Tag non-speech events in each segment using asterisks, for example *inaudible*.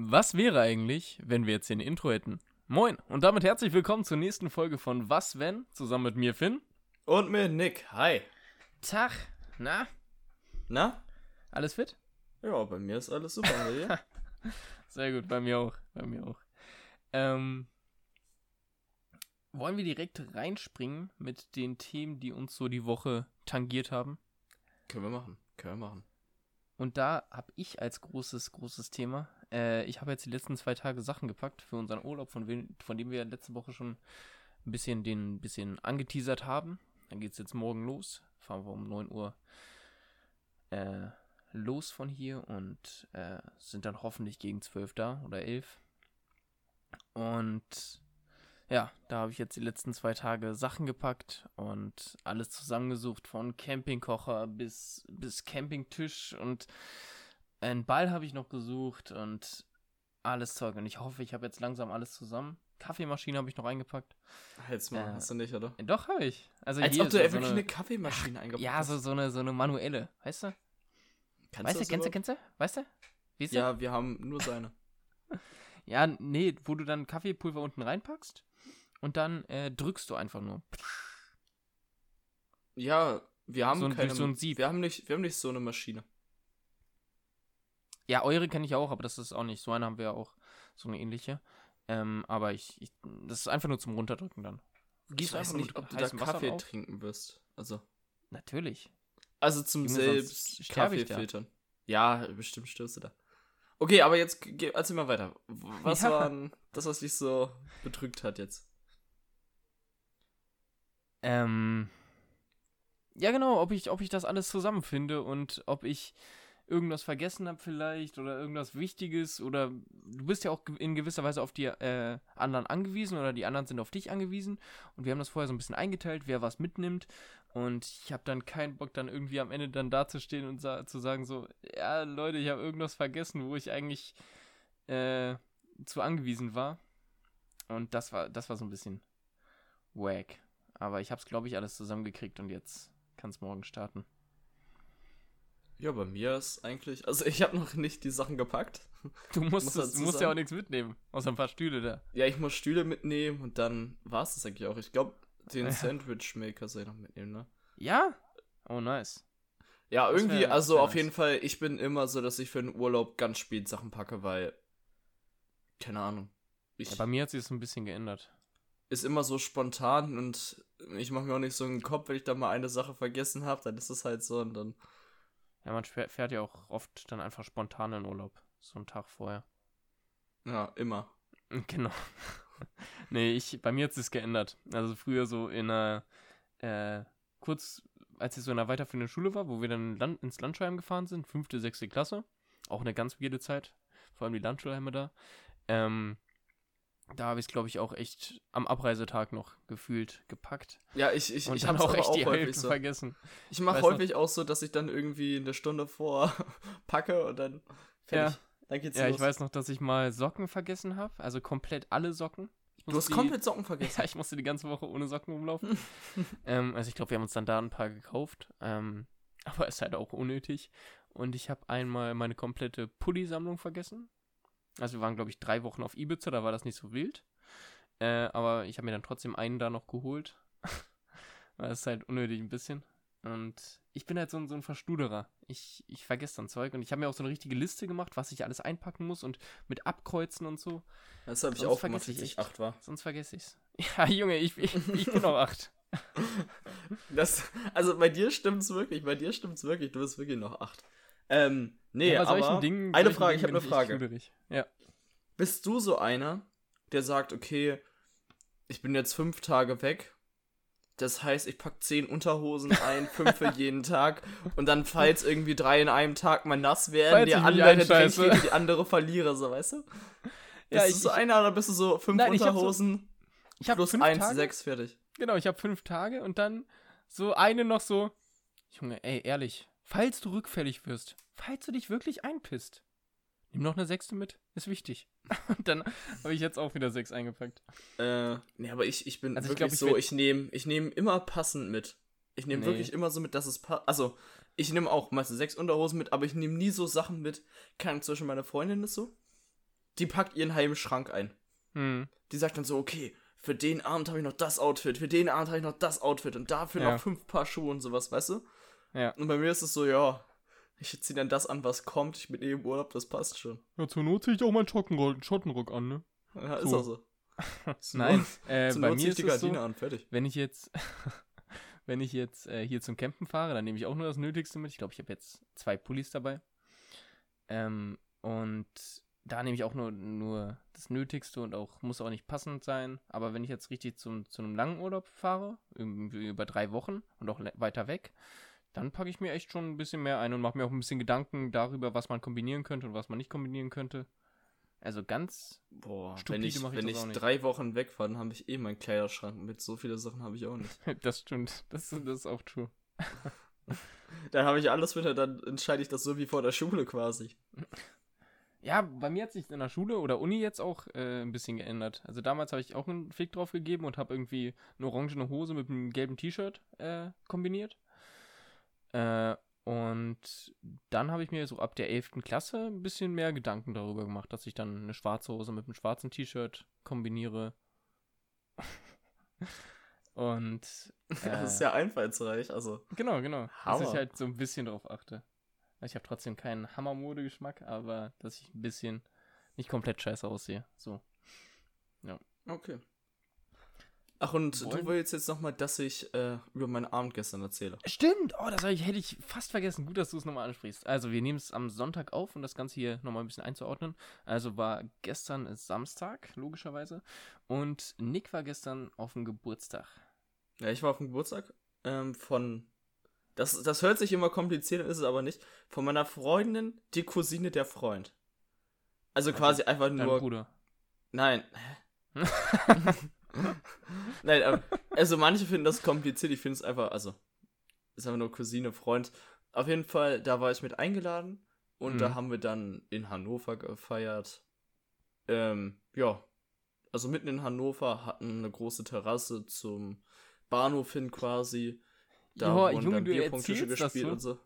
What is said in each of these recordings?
Was wäre eigentlich, wenn wir jetzt hier ein Intro hätten? Moin und damit herzlich willkommen zur nächsten Folge von Was wenn? Zusammen mit mir Finn. Und mit Nick. Hi. Tag. Na? Na? Alles fit? Ja, bei mir ist alles super. Dir? *laughs* Sehr gut, bei mir auch. Bei mir auch. Ähm, wollen wir direkt reinspringen mit den Themen, die uns so die Woche tangiert haben? Können wir machen. Können wir machen. Und da habe ich als großes, großes Thema, äh, ich habe jetzt die letzten zwei Tage Sachen gepackt für unseren Urlaub, von, von dem wir letzte Woche schon ein bisschen, den, bisschen angeteasert haben. Dann geht es jetzt morgen los. Fahren wir um 9 Uhr äh, los von hier und äh, sind dann hoffentlich gegen 12 da oder 11. Und ja, da habe ich jetzt die letzten zwei Tage Sachen gepackt und alles zusammengesucht, von Campingkocher bis, bis Campingtisch und einen Ball habe ich noch gesucht und alles Zeug. Und ich hoffe, ich habe jetzt langsam alles zusammen. Kaffeemaschine habe ich noch eingepackt. Jetzt mal, Äh, hast du nicht, oder? Doch, habe ich. Also Als hier ob du so wirklich eine, eine Kaffeemaschine eingepackt Ja, so, so, eine, so eine manuelle. Weißt du? Kannst weißt du, kennst du, kennst du? Weißt du? Wie ist Ja, wir haben nur seine. *laughs* Ja, nee, wo du dann Kaffeepulver unten reinpackst und dann äh, drückst du einfach nur. Ja, wir haben So ein- keine. so ein Sieb. Wir haben nicht, wir haben nicht so eine Maschine. Ja, eure kenne ich auch, aber das ist auch nicht. So eine haben wir ja auch, so eine ähnliche. Ähm, aber ich, ich, das ist einfach nur zum Runterdrücken dann. Ich weiß nicht, ob du da Kaffee auf. trinken wirst. Also, Natürlich. also zum Junge, selbst Kaffee filtern. Ja, bestimmt stirbst du da. Okay, aber jetzt erzähl mal weiter. Was Ja. war das, was dich so bedrückt hat jetzt? Ähm, ja, genau, ob ich, ob ich das alles zusammenfinde und ob ich irgendwas vergessen habe vielleicht oder irgendwas Wichtiges oder du bist ja auch in gewisser Weise auf die äh, anderen angewiesen oder die anderen sind auf dich angewiesen und wir haben das vorher so ein bisschen eingeteilt, wer was mitnimmt und ich habe dann keinen Bock dann irgendwie am Ende dann dazustehen und sa zu sagen so, ja Leute, ich habe irgendwas vergessen, wo ich eigentlich äh, zu angewiesen war und das war, das war so ein bisschen wack. Aber ich habe es, glaube ich, alles zusammengekriegt und jetzt kann es morgen starten. Ja, bei mir ist eigentlich. Also, ich habe noch nicht die Sachen gepackt. *laughs* Du musst, du musst ja auch nichts mitnehmen, außer ein paar Stühle da. Ja, ich muss Stühle mitnehmen und dann war es das eigentlich auch. Ich glaube, den *laughs* Ja. Sandwich Maker soll ich noch mitnehmen, ne? Ja? Oh, nice. Ja, Das irgendwie, wär- also auf nice. jeden Fall, ich bin immer so, dass ich für den Urlaub ganz spät Sachen packe, weil. Keine Ahnung. Ich, Ja, bei mir hat sich das ein bisschen geändert. ist immer so spontan und ich mache mir auch nicht so einen Kopf, wenn ich da mal eine Sache vergessen habe, dann ist es halt so und dann. Ja, man fährt ja auch oft dann einfach spontan in Urlaub. So einen Tag vorher. Ja, immer. *laughs* Genau. nee, ich, bei mir hat es geändert. Also früher so in einer, äh, kurz, als ich so in einer weiterführenden Schule war, wo wir dann Land, ins Landschulheim gefahren sind, fünfte, sechste Klasse. Auch eine ganz weirde Zeit. Vor allem die Landschulheime da. Ähm, da habe ich es, glaube ich, auch echt am Abreisetag noch gefühlt gepackt. Ja, ich, ich, Und ich habe auch echt auch die Hälfte so. vergessen. Ich mache häufig auch so, dass ich dann irgendwie eine Stunde vor *laughs* packe und dann fertig. Dann geht's Ja, los. ich weiß noch, dass ich mal Socken vergessen habe. Also komplett alle Socken. Du hast die- komplett Socken *laughs* vergessen. Ja, ich musste die ganze Woche ohne Socken rumlaufen. *laughs* ähm, also ich glaube, wir haben uns dann da ein paar gekauft. Ähm, aber ist halt auch unnötig. Und ich habe einmal meine komplette Pulli-Sammlung vergessen. Also wir waren, glaube ich, drei Wochen auf Ibiza, da war das nicht so wild. Äh, aber ich habe mir dann trotzdem einen da noch geholt. *laughs* Es ist halt unnötig ein bisschen. Und ich bin halt so ein, so ein Verstuderer. Ich, ich vergesse dann Zeug. Und ich habe mir auch so eine richtige Liste gemacht, was ich alles einpacken muss und mit Abkreuzen und so. Das habe ich Sonst auch gemacht, vergesse ich als ich acht war. Sonst vergesse ich's. *laughs* Ja, Junge, ich, ich, ich bin auch acht. *laughs* Das, also bei dir stimmt's wirklich, bei dir stimmt's wirklich, du bist wirklich noch acht. Ähm, nee, Ja, solchen aber Dingen- eine Frage, ich Dingen habe eine Frage. Ja. Bist du so einer, der sagt, okay, ich bin jetzt fünf Tage weg, das heißt, ich pack zehn Unterhosen ein, fünf für *laughs* jeden Tag und dann, falls irgendwie drei in einem Tag mal nass werden, Falls der ich andere gegen die andere verliere, so, weißt du? Ja, Bist ich- du so einer oder bist du so fünf Nein, ich hab so- Unterhosen Ich plus fünf eins, Tage. sechs, fertig? Genau, ich habe fünf Tage und dann so eine noch so. Junge, ey, ehrlich. Falls du rückfällig wirst, falls du dich wirklich einpisst, nimm noch eine sechste mit. Ist wichtig. *laughs* Und dann habe ich jetzt auch wieder sechs eingepackt. Äh, nee, aber ich, ich bin Also ich wirklich glaub, ich so, ich nehme ich nehm immer passend mit. Ich nehme Nee. wirklich immer so mit, dass es passt. Also, ich nehme auch meistens sechs Unterhosen mit, aber ich nehme nie so Sachen mit. Zum Beispiel meine Freundin ist so. die packt ihren halben Schrank ein. Hm. Die sagt dann so, okay, für den Abend habe ich noch das Outfit, für den Abend habe ich noch das Outfit und dafür Ja. noch fünf Paar Schuhe und sowas, weißt du? Ja. Und bei mir ist es so, ja, ich ziehe dann das an, was kommt. Ich bin eh im Urlaub, das passt schon. Ja, zur Not ziehe ich auch meinen Schottenrock, Schottenrock an, ne? Ja, ist So. auch so. *laughs* Nein, äh, bei Not mir ist die es so, Gardine an, fertig. wenn ich jetzt, *laughs* wenn ich jetzt äh, hier zum Campen fahre, dann nehme ich auch nur das Nötigste mit. Ich glaube, ich habe jetzt zwei Pullis dabei. Ähm, und da nehme ich auch nur, nur das Nötigste und auch muss auch nicht passend sein. Aber wenn ich jetzt richtig zum, zu einem langen Urlaub fahre, irgendwie über drei Wochen und auch weiter weg, dann packe ich mir echt schon ein bisschen mehr ein und mache mir auch ein bisschen Gedanken darüber, was man kombinieren könnte und was man nicht kombinieren könnte. Also ganz, Boah, wenn ich, ich wenn ich drei Wochen wegfahre, dann habe ich eh meinen Kleiderschrank mit. So viele Sachen habe ich auch nicht. *laughs* das stimmt, das, das ist auch true. *laughs* Dann habe ich alles mit, dann entscheide ich das so wie vor der Schule quasi. Ja, bei mir hat sich in der Schule oder Uni jetzt auch äh, ein bisschen geändert. Also damals habe ich auch einen Fick drauf gegeben und habe irgendwie eine orangene Hose mit einem gelben T-Shirt äh, kombiniert. Äh, und dann habe ich mir so ab der 11. Klasse ein bisschen mehr Gedanken darüber gemacht, dass ich dann eine schwarze Hose mit einem schwarzen T-Shirt kombiniere. *laughs* und äh, *laughs* Das ist ja einfallsreich, also. Genau, genau. Dass Hammer. ich halt so ein bisschen drauf achte. Ich habe trotzdem keinen Hammermode-Geschmack, aber dass ich ein bisschen nicht komplett scheiße aussehe. So. Okay. Ach, und Wollen- du willst jetzt nochmal, dass ich äh, über meinen Abend gestern erzähle. Stimmt! Oh, das ich, hätte ich fast vergessen. Gut, dass du es nochmal ansprichst. Also, wir nehmen es am Sonntag auf, um das Ganze hier nochmal ein bisschen einzuordnen. Also war gestern Samstag, logischerweise. Und Nick war gestern auf dem Geburtstag. Ja, ich war auf dem Geburtstag ähm, von. Das, das hört sich immer kompliziert, ist es aber nicht. Von meiner Freundin, die Cousine der Freund. Also Also quasi einfach Dein nur. Bruder. Nein. *laughs* *laughs* *laughs* Nein, aber, also manche finden das kompliziert, ich finde es einfach, also, ist einfach nur Cousine, Freund. Auf jeden Fall, da war ich mit eingeladen und Mhm. da haben wir dann in Hannover gefeiert. Ähm, ja. Also mitten in Hannover hatten eine große Terrasse zum Bahnhof hin quasi. Da Joa, wurden Junge, dann Bierpunktische gespielt so. und so.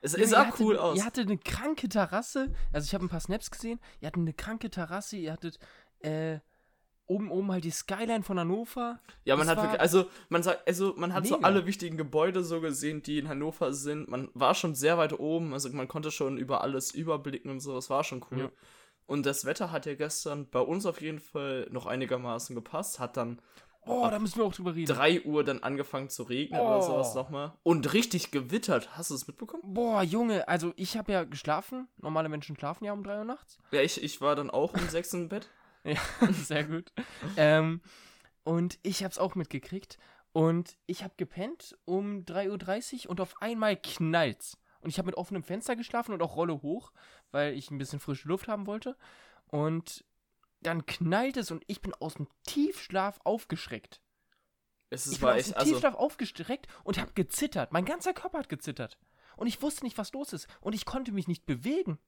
Es, Junge, sah cool aus. Ihr hattet eine kranke Terrasse. Also ich habe ein paar Snaps gesehen. Ihr hattet eine kranke Terrasse. Ihr hattet äh, oben oben halt die Skyline von Hannover. Ja, man Das hat wirklich, also man sagt, also man hat so mega. alle wichtigen Gebäude so gesehen, die in Hannover sind. Man war schon sehr weit oben, also man konnte schon über alles überblicken und so. Das war schon cool. Ja. Und das Wetter hat ja gestern bei uns auf jeden Fall noch einigermaßen gepasst. Hat dann Oh, da müssen wir auch drüber reden. 3 Uhr dann angefangen zu regnen oder Oh. sowas nochmal. Und richtig gewittert. Hast du es mitbekommen? Boah, Junge, also ich habe ja geschlafen. Normale Menschen schlafen ja um 3 Uhr nachts. Ja, ich, ich war dann auch um 6 im Bett. *laughs* Ja, sehr gut. ähm, und ich hab's auch mitgekriegt. Und ich hab gepennt um 3.30 Uhr und auf einmal knallt's. Und ich habe mit offenem Fenster geschlafen und auch Rolle hoch, weil ich ein bisschen frische Luft haben wollte. Und dann knallt es und ich bin aus dem Tiefschlaf aufgeschreckt. Es Ich ist, bin war aus dem also, Tiefschlaf aufgestreckt und habe gezittert. Mein ganzer Körper hat gezittert. Und ich wusste nicht, was los ist. Und ich konnte mich nicht bewegen.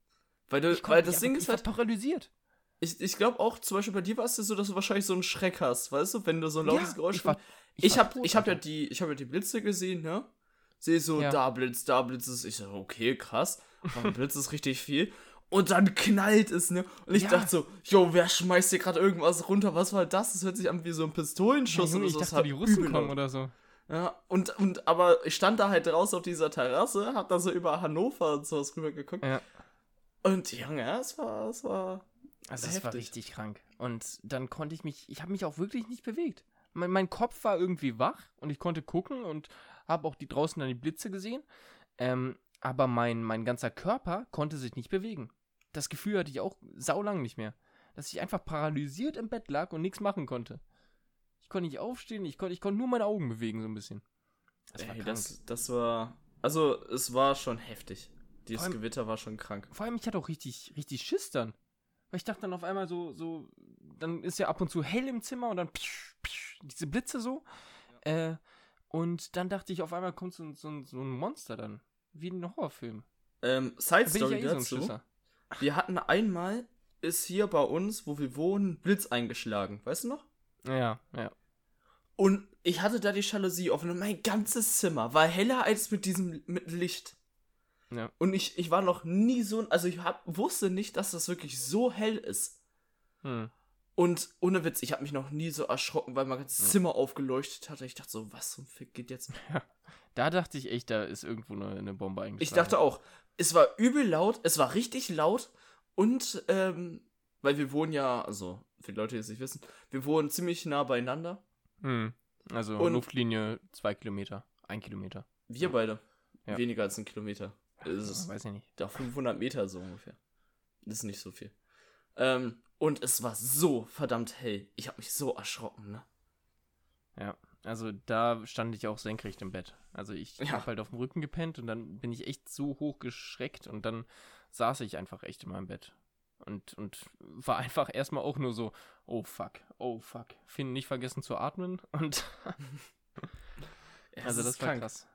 weil, du, Ich weil das Ding ist ich halt, paralysiert. Ich, ich glaube auch, zum Beispiel bei dir war es ja so, dass du wahrscheinlich so einen Schreck hast, weißt du, wenn du so ein lautes Geräusch ich war, Ich war hab, ich ja die, ich hab ja die Blitze gesehen, ne? Sehe so, Ja. da Blitz, da Blitz ist. Ich so, okay, krass. Aber *laughs* Blitz ist richtig viel. Und dann knallt es, ne? Und ich Ja. dachte so, jo, wer schmeißt hier gerade irgendwas runter? Was war das? Das hört sich an wie so ein Ja, Pistolenschuss Junge, oder ich so. Das dachte, die Russen übel kommen oder so. Ja, und, und, aber ich stand da halt draußen auf dieser Terrasse, hab da so über Hannover und sowas rüber geguckt. Ja. Und Junge, ja, es war, es war. Also das war richtig krank. Und dann konnte ich mich, ich habe mich auch wirklich nicht bewegt. Mein, mein Kopf war irgendwie wach und ich konnte gucken und habe auch die draußen dann die Blitze gesehen. Ähm, aber mein, mein ganzer Körper konnte sich nicht bewegen. Das Gefühl hatte ich auch saulang nicht mehr. Dass ich einfach paralysiert im Bett lag und nichts machen konnte. Ich konnte nicht aufstehen, ich konnte, ich konnte nur meine Augen bewegen, so ein bisschen. Das war Ey, krank. das, das war. Also, es war schon heftig. Dieses allem- Gewitter war schon krank. Vor allem, ich hatte auch richtig, richtig Schiss dann. Weil ich dachte dann auf einmal so, so, dann ist ja ab und zu hell im Zimmer und dann psch, psch, diese Blitze so. Äh, und dann dachte ich, auf einmal kommt so, ein- so, ein- so ein Monster dann. Wie in einem Horrorfilm. Ähm, Side Da Story ja eh so ein dazu. Schisser. Wir hatten einmal, ist hier bei uns, wo wir wohnen, Blitz eingeschlagen. Weißt du noch? Ja, ja. Und ich hatte da die Jalousie offen und mein ganzes Zimmer war heller als mit diesem mit Licht. Ja. Und ich, ich war noch nie so, also ich hab, wusste nicht, dass das wirklich so hell ist. Hm. Und ohne Witz, ich habe mich noch nie so erschrocken, weil mein ganzes Zimmer aufgeleuchtet hatte. Ich dachte so, was zum Fick geht jetzt? *laughs* Da dachte ich echt, da ist irgendwo eine, eine Bombe eingeschlagen. Ich dachte auch, es war übel laut, es war richtig laut und, ähm, weil wir wohnen ja, also, für die Leute, die es nicht wissen, wir wohnen ziemlich nah beieinander. Hm. Also Und- Luftlinie zwei Kilometer, ein Kilometer. Wir beide. Ja. Weniger als ein Kilometer. Es ist Weiß ich nicht. doch 500 Meter so ungefähr. Das ist nicht so viel. Ähm, und es war so verdammt hell. Ich habe mich so erschrocken, ne? Ja, also da stand ich auch senkrecht im Bett. Also ich Ja. habe halt auf dem Rücken gepennt und dann bin ich echt so hoch geschreckt und dann saß ich einfach echt in meinem Bett. Und, und war einfach erstmal auch nur so, oh fuck, oh fuck. Finn nicht vergessen zu atmen und *laughs* Ja, also das ist war krank. krass.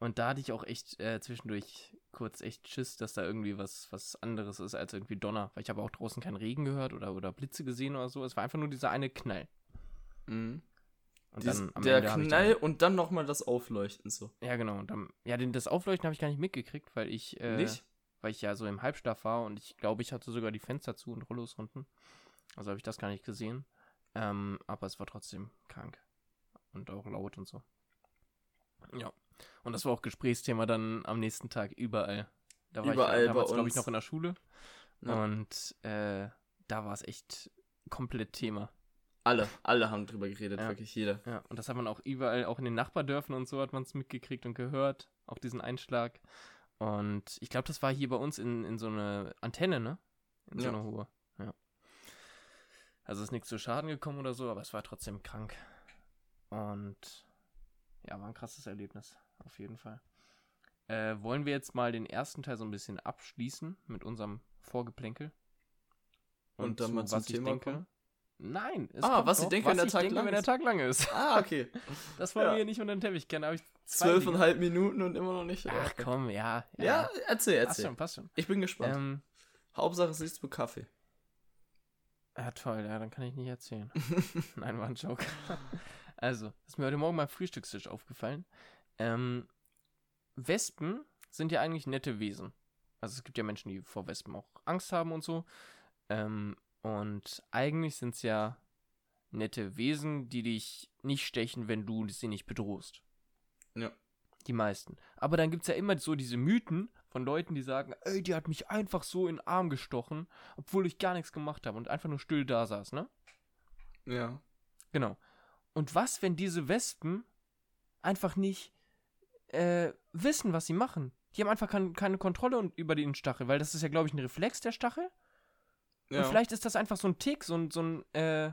Und da hatte ich auch echt äh, zwischendurch kurz echt Schiss, dass da irgendwie was, was anderes ist als irgendwie Donner. Weil ich habe auch draußen keinen Regen gehört oder, oder Blitze gesehen oder so. Es war einfach nur dieser eine Knall. Mhm. Und Dies, dann der Ende Knall dann, und dann nochmal das Aufleuchten so. Ja, genau. Und dann, ja, den, das Aufleuchten habe ich gar nicht mitgekriegt, weil ich, äh, Nicht? weil ich ja so im Halbschlaf war und ich glaube, ich hatte sogar die Fenster zu und Rollos unten. Also habe ich das gar nicht gesehen. Ähm, aber es war trotzdem krank. Und auch laut und so. Ja. Und das war auch Gesprächsthema dann am nächsten Tag überall. Da war Überall ich damals, glaube ich, noch in der Schule. Ja. Und äh, da war es echt komplett Thema. Alle, alle haben drüber geredet, Ja. wirklich jeder. Ja, und das hat man auch überall, auch in den Nachbardörfern und so hat man es mitgekriegt und gehört, auch diesen Einschlag. Und ich glaube, das war hier bei uns in, in so eine Antenne, ne? In so Ja. eine hohe. Ja. Also ist nichts zu Schaden gekommen oder so, aber es war trotzdem krank. Und ja, war ein krasses Erlebnis, auf jeden Fall. Äh, wollen wir jetzt mal den ersten Teil so ein bisschen abschließen mit unserem Vorgeplänkel? Und dann mal zum Thema kommen? Nein. es Ah, was ich noch, denke, was wenn der ich Tag denke, lang wenn der ist. Tag lang ist. Ah, okay. *laughs* Das wollen Ja. wir nicht unter den Teppich kennen, ich Zwölfeinhalb Minuten und immer noch nicht. Ach komm, ja. Ja, erzähl, Passt erzähl. schon, passt schon. Ich bin gespannt. Ähm, Hauptsache es ist mit Kaffee. ja, toll, ja, dann kann ich nicht erzählen. *laughs* Nein, war ein Joke. *laughs* Also, ist mir heute Morgen beim Frühstückstisch aufgefallen. Ähm, Wespen sind ja eigentlich nette Wesen. Also es gibt ja Menschen, die vor Wespen auch Angst haben und so. Ähm, und eigentlich sind es ja nette Wesen, die dich nicht stechen, wenn du sie nicht bedrohst. Ja. Die meisten. Aber dann gibt es ja immer so diese Mythen von Leuten, die sagen, ey, die hat mich einfach so in den Arm gestochen, obwohl ich gar nichts gemacht habe und einfach nur still da saß, ne? Ja. Genau. Und was, wenn diese Wespen einfach nicht äh, wissen, was sie machen? Die haben einfach kein, keine Kontrolle und- über den Stachel, weil das ist ja, glaube ich, ein Reflex der Stachel. ja. Und vielleicht ist das einfach so ein Tick, so ein, so ein äh,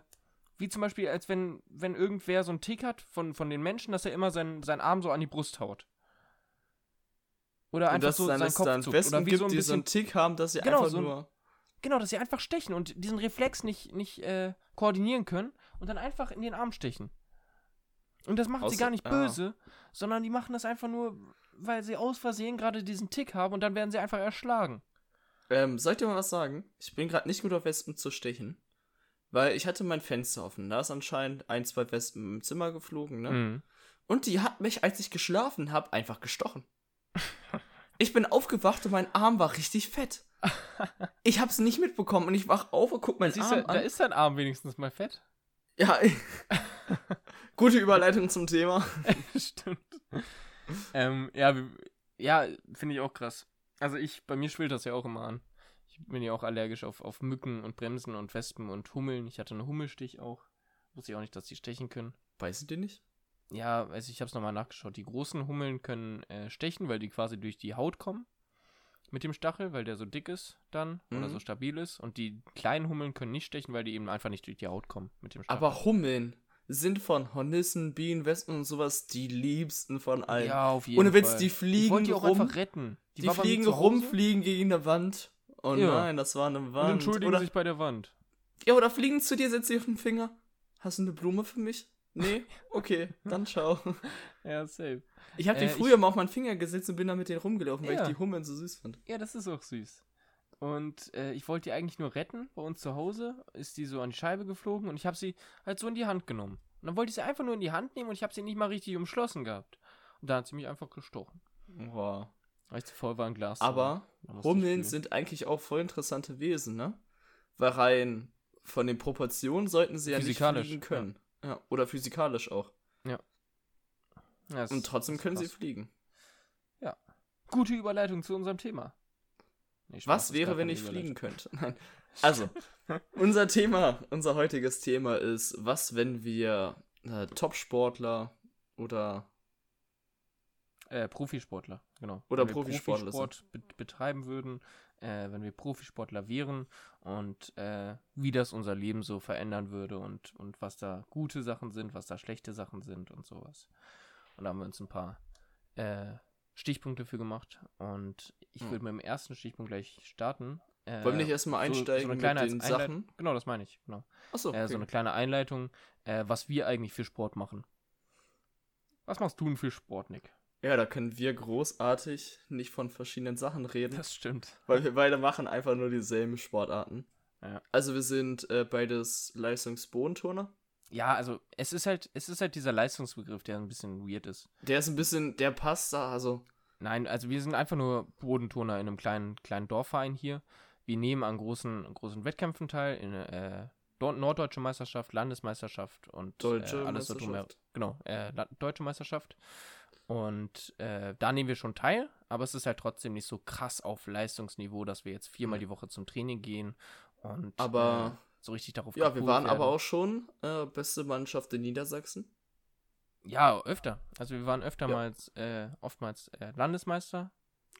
wie zum Beispiel, als wenn, wenn irgendwer so einen Tick hat von, von den Menschen, dass er immer seinen, seinen Arm so an die Brust haut. Oder einfach so seinen Kopf zuckt. Oder wie gibt, so ein die so bisschen einen Tick haben, dass sie Genau, einfach so ein- nur... Genau, dass sie einfach stechen und diesen Reflex nicht, nicht äh, koordinieren können und dann einfach in den Arm stechen. Und das machen sie Außer- gar nicht ah. böse, sondern die machen das einfach nur, weil sie aus Versehen gerade diesen Tick haben und dann werden sie einfach erschlagen. Ähm, soll ich dir mal was sagen? Ich bin gerade nicht gut auf Wespen zu stechen. Weil ich hatte mein Fenster offen. Da ist anscheinend ein, zwei Wespen im Zimmer geflogen, ne? Mhm. Und die hat mich, als ich geschlafen habe, einfach gestochen. *laughs* Ich bin aufgewacht und mein Arm war richtig fett. *laughs* Ich hab's nicht mitbekommen und ich wach auf und guck meinen Siehst Arm du, da an. ist dein Arm wenigstens mal fett. ja, ich- *laughs* gute Überleitung zum Thema. *laughs* Stimmt. ähm, ja, ja, finde ich auch krass. Also ich, bei mir schwillt das ja auch immer an. Ich bin ja auch allergisch auf, auf Mücken und Bremsen und Wespen und Hummeln. Ich hatte einen Hummelstich auch. Wusste ich auch nicht, dass die stechen können. Weißt du die nicht? Ja, also ich habe es nochmal nachgeschaut. Die großen Hummeln können äh, stechen, weil die quasi durch die Haut kommen. Mit dem Stachel, weil der so dick ist dann oder Mhm. so stabil ist. Und die kleinen Hummeln können nicht stechen, weil die eben einfach nicht durch die Haut kommen mit dem Stachel. Aber Hummeln sind von Hornissen, Bienen, Wespen und sowas die liebsten von allen. ja, auf jeden Ohne Witz, Fall. die ich fliegen die rum. einfach retten. Die, mir fliegen rum, fliegen gegen eine Wand. Oh Ja. nein, das war eine und Wand. entschuldigen Oder, sich bei der Wand. ja, oder fliegen zu dir, setz sie auf den Finger. Hast du eine Blume für mich? Nee? *laughs* Okay, dann ciao. Ja, safe. Ich habe die Äh, früher mal auf meinen Finger gesetzt und bin dann mit denen rumgelaufen, weil Ja. ich die Hummeln so süß fand. Ja, das ist auch süß. Und äh, ich wollte die eigentlich nur retten. Bei uns zu Hause ist die so an die Scheibe geflogen und ich habe sie halt so in die Hand genommen. Und dann wollte ich sie einfach nur in die Hand nehmen und ich habe sie nicht mal richtig umschlossen gehabt. Und da hat sie mich einfach gestochen. Wow. Weil ich zu voll war, ein Glas. Aber Hummeln sind eigentlich auch voll interessante Wesen, ne? Weil rein von den Proportionen sollten sie ja nicht fliegen können. Ja. ja. Oder physikalisch auch. Ja. ja Und trotzdem können krass. sie fliegen. Ja. Gute Überleitung zu unserem Thema. Nee, Was wäre, wenn ich fliegen könnte? *laughs* Nein. Also, unser Thema, unser heutiges Thema ist, was, wenn wir äh, Top-Sportler oder äh, Profisportler, genau. Oder Profisportler Profisport be betreiben würden, äh, wenn wir Profisportler wären und äh, wie das unser Leben so verändern würde und, und was da gute Sachen sind, was da schlechte Sachen sind und sowas. Und da haben wir uns ein paar äh, Stichpunkte für gemacht und ich hm. würde mit dem ersten Stichpunkt gleich starten. Äh, Wollen wir nicht erstmal einsteigen so, so mit den Sachen? Genau, das meine ich. Genau. Achso, okay. äh, so eine kleine Einleitung, äh, was wir eigentlich für Sport machen. Was machst du denn für Sport, Nick? Ja, da können wir großartig nicht von verschiedenen Sachen reden. Das stimmt. Weil wir beide machen einfach nur dieselben Sportarten. Ja. Also wir sind äh, beides Leistungsbodenturner. Ja, also es ist halt, es ist halt dieser Leistungsbegriff, der ein bisschen weird ist. Der ist ein bisschen, der passt da, also. Nein, also wir sind einfach nur Bodenturner in einem kleinen, kleinen Dorfverein hier. Wir nehmen an großen, großen Wettkämpfen teil, in äh, Norddeutsche Meisterschaft, Landesmeisterschaft und Deutsche äh, alles so drumherum. Genau, äh, Deutsche Meisterschaft. Und äh, da nehmen wir schon teil, aber es ist halt trotzdem nicht so krass auf Leistungsniveau, dass wir jetzt viermal die Woche zum Training gehen und aber, äh, so richtig darauf Ja, wir waren werden. aber auch schon äh, beste Mannschaft in Niedersachsen. Ja, öfter. Also wir waren öftermals, ja. Äh, oftmals äh, Landesmeister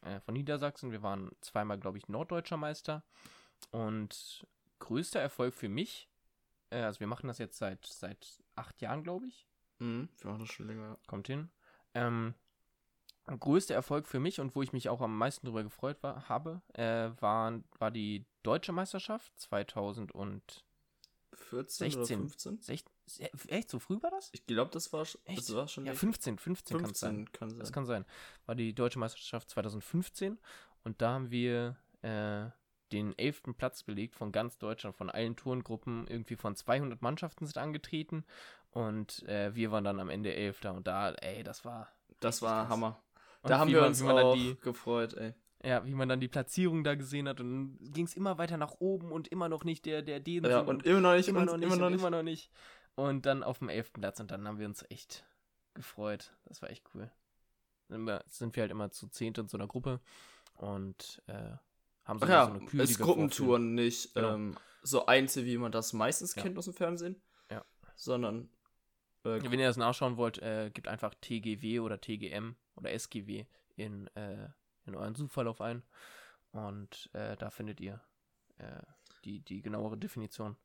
äh, von Niedersachsen. Wir waren zweimal, glaube ich, Norddeutscher Meister. Und größter Erfolg für mich, also wir machen das jetzt seit, seit acht Jahren, glaube ich. Mhm, wir machen das schon länger. Kommt hin. Ähm, größter Erfolg für mich und wo ich mich auch am meisten darüber gefreut war, habe, äh, war, war die Deutsche Meisterschaft 2014 16, oder 15? 16, echt, so früh war das? Ich glaube, das war, das war schon. Ja, 15, 15, 15 kann sein. Kann sein. Das kann sein. War die Deutsche Meisterschaft 2015 und da haben wir äh, den elften Platz belegt von ganz Deutschland, von allen Tourengruppen. Irgendwie von 200 Mannschaften sind angetreten und äh, wir waren dann am Ende Elfter und da, ey, das war. Das war krass. Hammer. Und da haben wir uns auch die, gefreut, ey. Ja, wie man dann die Platzierung da gesehen hat und ging es immer weiter nach oben und immer noch nicht der, der den. Ja, und, immer noch nicht, immer, noch nicht, immer noch nicht. Immer noch nicht. Und dann auf dem elften Platz und dann haben wir uns echt gefreut. Das war echt cool. Dann sind wir halt immer zu zehnt in so einer Gruppe und äh, haben so, ja, so eine Kühe, es Gruppentouren, nicht genau. ähm, so Einzel, wie man das meistens ja. kennt aus dem Fernsehen. Ja. Sondern äh, Wenn ihr das nachschauen wollt, äh, gebt einfach TGW oder TGM oder SGW in, äh, in euren Suchverlauf ein. Und äh, da findet ihr äh, die, die genauere Definition.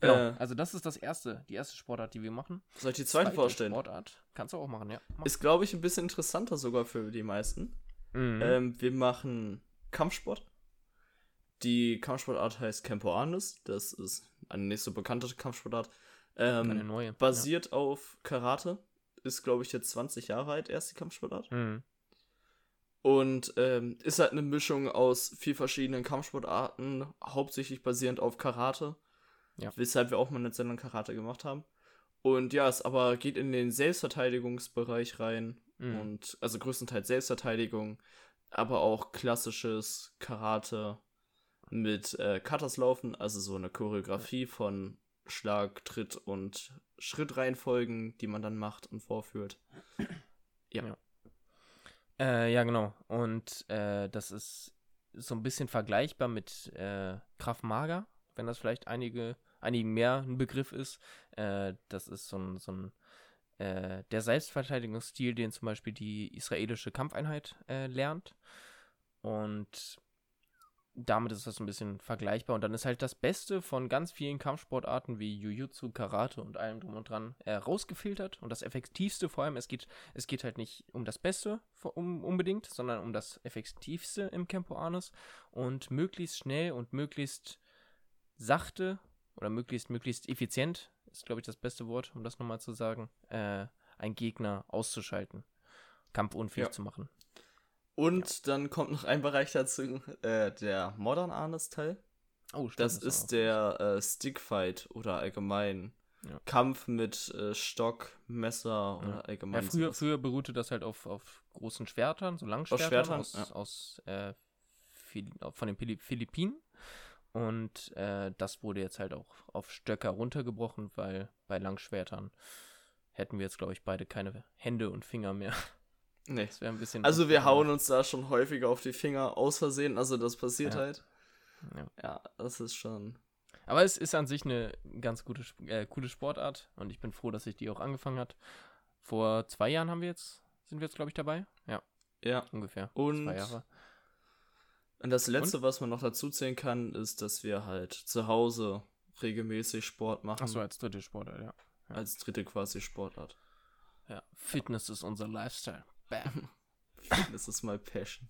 Genau, äh. also das ist das erste, die erste Sportart, die wir machen. Soll ich die zweite, zweite vorstellen? Sportart. Kannst du auch machen, ja. Mach. Ist, glaube ich, ein bisschen interessanter sogar für die meisten. Mhm. Ähm, wir machen Kampfsport. Die Kampfsportart heißt Campo Arnis. Das ist eine nicht so bekannte Kampfsportart. Ähm, Eine neue. Basiert ja. auf Karate. Ist, glaube ich, jetzt 20 Jahre alt, erst die Kampfsportart. Mhm. Und ähm, ist halt eine Mischung aus vier verschiedenen Kampfsportarten, hauptsächlich basierend auf Karate. Ja. Weshalb wir auch mal eine Sendung Karate gemacht haben. Und ja, es aber geht in den Selbstverteidigungsbereich rein. Mhm. Und also größtenteils Selbstverteidigung, aber auch klassisches Karate mit äh, Katas laufen, also so eine Choreografie von Schlag, Tritt und Schrittreihenfolgen, die man dann macht und vorführt. Ja. Ja, äh, ja genau. Und äh, das ist so ein bisschen vergleichbar mit äh, Krav Maga, wenn das vielleicht einige, einigen mehr ein Begriff ist. Äh, das ist so ein, so ein äh, der Selbstverteidigungsstil, den zum Beispiel die israelische Kampfeinheit äh, lernt. Und damit ist das ein bisschen vergleichbar. Und dann ist halt das Beste von ganz vielen Kampfsportarten wie Jujutsu, Karate und allem drum und dran äh, rausgefiltert. Und das Effektivste vor allem, es geht, es geht halt nicht um das Beste um, unbedingt, sondern um das Effektivste im Campo Anus. Und möglichst schnell und möglichst sachte oder möglichst, möglichst effizient, ist glaube ich das beste Wort, um das nochmal zu sagen, äh, einen Gegner auszuschalten. Kampfunfähig ja. zu machen. Und ja. dann kommt noch ein Bereich dazu, äh, der Modern Arnes Teil. Oh, stimmt, das, das ist der äh, Stickfight oder allgemein ja. Kampf mit äh, Stock, Messer oder allgemein. Ja, früher, früher beruhte das halt auf, auf großen Schwertern, so Langschwertern aus, Schwertern, aus, aus äh, von den Philippinen. Und äh, das wurde jetzt halt auch auf Stöcker runtergebrochen, weil bei Langschwertern hätten wir jetzt, glaube ich, beide keine Hände und Finger mehr. Nee. Das wäre ein bisschen. Also wir hauen uns da schon häufiger auf die Finger aus Versehen, also das passiert ja. halt. Ja. ja. das ist schon. Aber es ist an sich eine ganz gute, äh, coole Sportart und ich bin froh, dass sich die auch angefangen hat. Vor zwei Jahren haben wir jetzt, sind wir jetzt, glaube ich, dabei. Ja. Ja. Ungefähr. Und zwei Jahre. Und das Letzte, und? was man noch dazu zählen kann, ist, dass wir halt zu Hause regelmäßig Sport machen. Achso, als dritte Sportart, ja. ja. Als dritte quasi Sportart. Ja, Fitness ist unser Lifestyle. Bam. *laughs* Fitness ist my passion.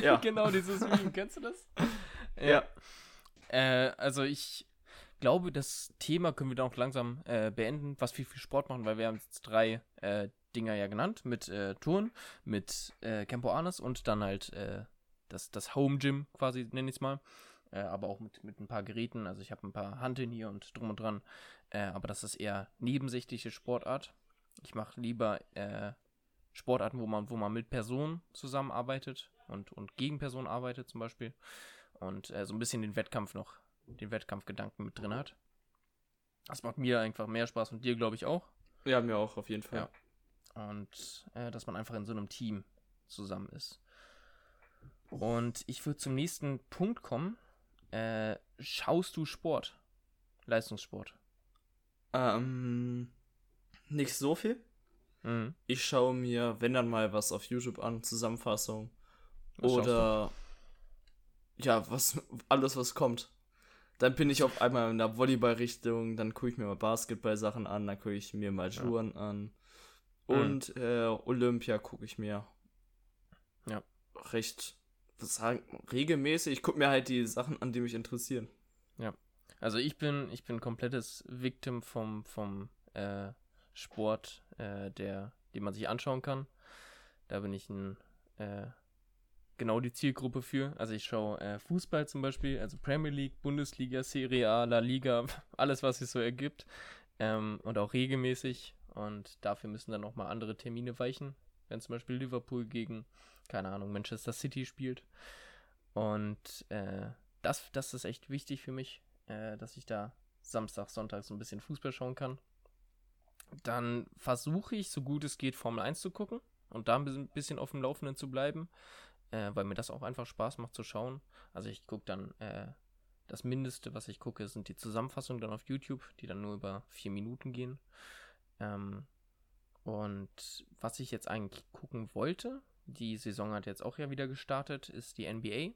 ja. *laughs* genau, dieses Meme, kennst du das? *laughs* Ja. ja. Äh, also ich glaube, das Thema können wir dann auch langsam äh, beenden, was wir für Sport machen, weil wir haben jetzt drei äh, Dinger ja genannt, mit äh, Touren, mit äh, Campo Arnes und dann halt äh, das, das Home Gym quasi, nenne ich es mal. Äh, aber auch mit, mit ein paar Geräten. Also ich habe ein paar Hanteln hier und drum und dran. Äh, aber das ist eher nebensächliche Sportart. Ich mache lieber äh, Sportarten, wo man, wo man mit Personen zusammenarbeitet und, und gegen Personen arbeitet zum Beispiel. Und äh, so ein bisschen den Wettkampf noch, den Wettkampfgedanken mit drin hat. Das macht mir einfach mehr Spaß und dir, glaube ich, auch. Ja, mir auch, auf jeden Fall. Ja. Und äh, dass man einfach in so einem Team zusammen ist. Und ich würde zum nächsten Punkt kommen. Äh, schaust du Sport? Leistungssport? Ähm, nicht so viel. Mhm. Ich schaue mir, wenn dann mal was auf YouTube an, Zusammenfassung. Was oder ja, was alles was kommt. Dann bin ich auf einmal in der Volleyball-Richtung, dann gucke ich mir mal Basketball-Sachen an, dann gucke ich mir mal Touren ja. an. Und mhm. äh, Olympia gucke ich mir ja. recht sagen, regelmäßig. Ich gucke mir halt die Sachen an, die mich interessieren. Ja. Also ich bin, ich bin komplettes Victim vom, vom äh, Sport, äh, der, den man sich anschauen kann. Da bin ich ein, äh, genau die Zielgruppe für. Also ich schaue äh, Fußball zum Beispiel, also Premier League, Bundesliga, Serie A, La Liga, *laughs* alles, was sich so ergibt. Ähm, und auch regelmäßig. Und dafür müssen dann nochmal andere Termine weichen. Wenn zum Beispiel Liverpool gegen keine Ahnung, Manchester City spielt. Und äh, das, das ist echt wichtig für mich, äh, dass ich da Samstag, Sonntag so ein bisschen Fußball schauen kann. Dann versuche ich, so gut es geht, Formel 1 zu gucken und da ein bisschen auf dem Laufenden zu bleiben, äh, weil mir das auch einfach Spaß macht zu schauen. Also ich gucke dann, äh, das Mindeste, was ich gucke, sind die Zusammenfassungen dann auf YouTube, die dann nur über vier Minuten gehen. Ähm, und was ich jetzt eigentlich gucken wollte, die Saison hat jetzt auch ja wieder gestartet, ist die NBA.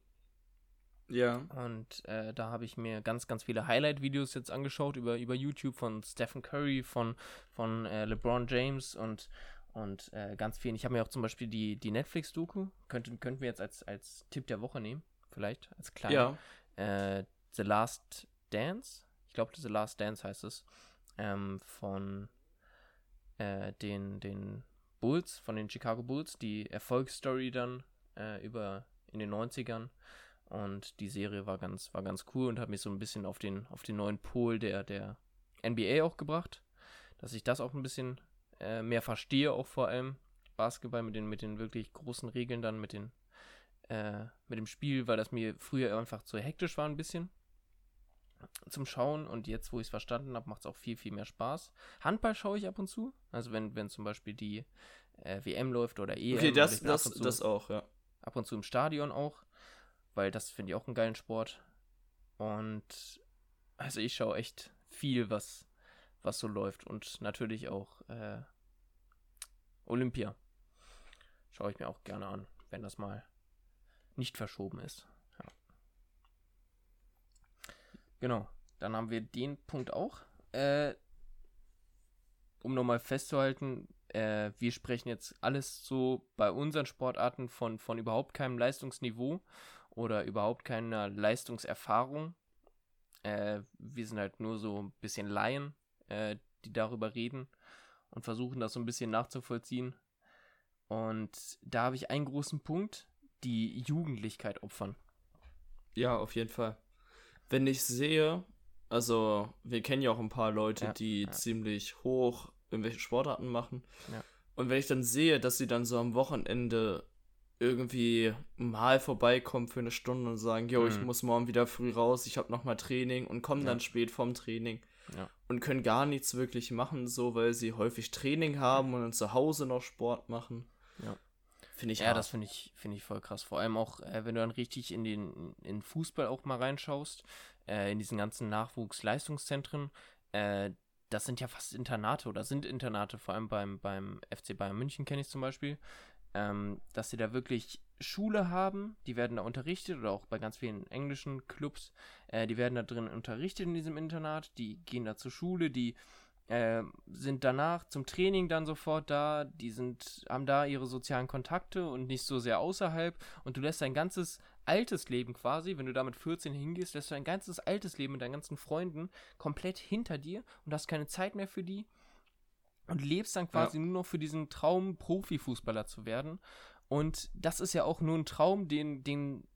Ja. Und äh, da habe ich mir ganz, ganz viele Highlight-Videos jetzt angeschaut über, über YouTube von Stephen Curry, von, von äh, LeBron James und, und äh, ganz vielen. Ich habe mir auch zum Beispiel die, die Netflix-Doku, könnten, könnten wir jetzt als, als Tipp der Woche nehmen, vielleicht, als kleiner. Ja. Äh, The Last Dance, ich glaube, The Last Dance heißt es, ähm, von äh, den, den Bulls, von den Chicago Bulls, die Erfolgsstory dann äh, über in den 90ern. Und die Serie war ganz, war ganz cool und hat mich so ein bisschen auf den, auf den neuen Pol der, der NBA auch gebracht. Dass ich das auch ein bisschen äh, mehr verstehe, auch vor allem Basketball mit den, mit den wirklich großen Regeln dann, mit den, äh, mit dem Spiel, weil das mir früher einfach zu hektisch war ein bisschen zum Schauen und jetzt, wo ich es verstanden habe, macht es auch viel, viel mehr Spaß. Handball schaue ich ab und zu. Also wenn, wenn zum Beispiel die äh, WM läuft oder EM. Okay, das, das, das auch, ja. Ab und zu im Stadion auch, weil das finde ich auch einen geilen Sport. Und also ich schaue echt viel, was, was so läuft. Und natürlich auch äh, Olympia. Schaue ich mir auch gerne an, wenn das mal nicht verschoben ist. Genau, dann haben wir den Punkt auch. Äh, um nochmal festzuhalten, äh, wir sprechen jetzt alles so bei unseren Sportarten von, von überhaupt keinem Leistungsniveau oder überhaupt keiner Leistungserfahrung. Äh, wir sind halt nur so ein bisschen Laien, äh, die darüber reden und versuchen das so ein bisschen nachzuvollziehen. Und da habe ich einen großen Punkt, die Jugendlichkeit opfern. Ja, auf jeden Fall wenn ich sehe, Also, wir kennen ja auch ein paar Leute, Ja, die ja. ziemlich hoch irgendwelche Sportarten machen. Ja. Und wenn ich dann sehe, dass sie dann so am Wochenende irgendwie mal vorbeikommen für eine Stunde und sagen, jo, ich Mhm. muss morgen wieder früh raus, ich habe nochmal Training und kommen Ja. dann spät vom Training Ja. und können gar nichts wirklich machen, so weil sie häufig Training haben und dann zu Hause noch Sport machen. Ja. Finde ich Ja, hart. das finde ich, finde ich voll krass. Vor allem auch, äh, wenn du dann richtig in den in Fußball auch mal reinschaust, äh, in diesen ganzen Nachwuchsleistungszentren, äh, das sind ja fast Internate oder sind Internate, vor allem beim, beim FC Bayern München kenne ich zum Beispiel, ähm, dass sie da wirklich Schule haben, die werden da unterrichtet oder auch bei ganz vielen englischen Clubs, äh, die werden da drin unterrichtet in diesem Internat, die gehen da zur Schule, die äh, sind danach zum Training dann sofort da, die sind, haben da ihre sozialen Kontakte und nicht so sehr außerhalb und du lässt dein ganzes altes Leben quasi, wenn du da mit 14 hingehst, lässt du dein ganzes altes Leben mit deinen ganzen Freunden komplett hinter dir und hast keine Zeit mehr für die und lebst dann quasi nur noch für diesen Traum, Profifußballer zu werden. Und das ist ja auch nur ein Traum, den, den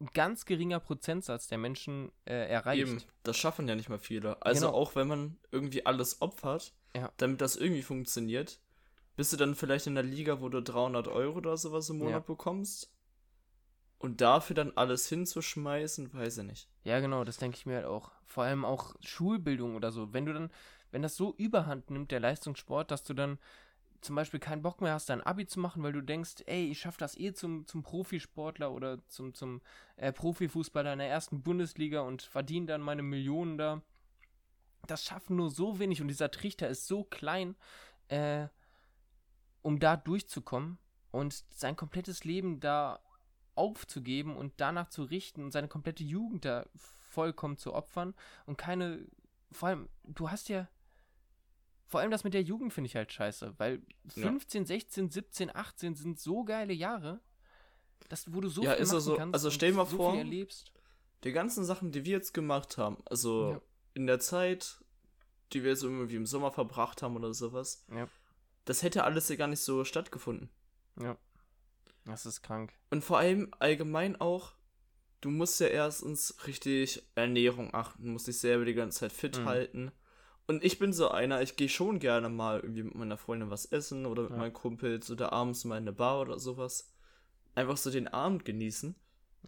ein ganz geringer Prozentsatz der Menschen äh, erreicht. Eben, das schaffen ja nicht mal viele. Also Genau. auch wenn man irgendwie alles opfert, Ja. damit das irgendwie funktioniert, bist du dann vielleicht in der Liga, wo du 300 Euro oder sowas im Monat Ja. bekommst. Und dafür dann alles hinzuschmeißen, weiß ich nicht. Ja, genau, das denke ich mir halt auch. Vor allem auch Schulbildung oder so. Wenn du dann, wenn das so überhand nimmt, der Leistungssport, dass du dann zum Beispiel keinen Bock mehr hast, dein Abi zu machen, weil du denkst, ey, ich schaffe das eh zum, zum Profisportler oder zum, zum äh, Profifußballer in der ersten Bundesliga und verdiene dann meine Millionen da. Das schaffen nur so wenig und dieser Trichter ist so klein, äh, um da durchzukommen und sein komplettes Leben da aufzugeben und danach zu richten und seine komplette Jugend da vollkommen zu opfern und keine, vor allem, du hast ja, vor allem das mit der Jugend finde ich halt scheiße, weil Ja. 15, 16, 17, 18 sind so geile Jahre, dass, wo du so Ja, viel ist machen also- kannst also stell mal so vor, viel erlebst. Die ganzen Sachen, die wir jetzt gemacht haben, also Ja. in der Zeit, die wir so irgendwie im Sommer verbracht haben oder sowas, Ja. das hätte alles ja gar nicht so stattgefunden. Ja. Das ist krank. Und vor allem allgemein auch, du musst ja erstens richtig Ernährung achten, musst dich selber die ganze Zeit fit Mhm. halten. Und ich bin so einer, ich gehe schon gerne mal irgendwie mit meiner Freundin was essen oder mit Ja. meinen Kumpels oder abends mal in eine Bar oder sowas. Einfach so den Abend genießen.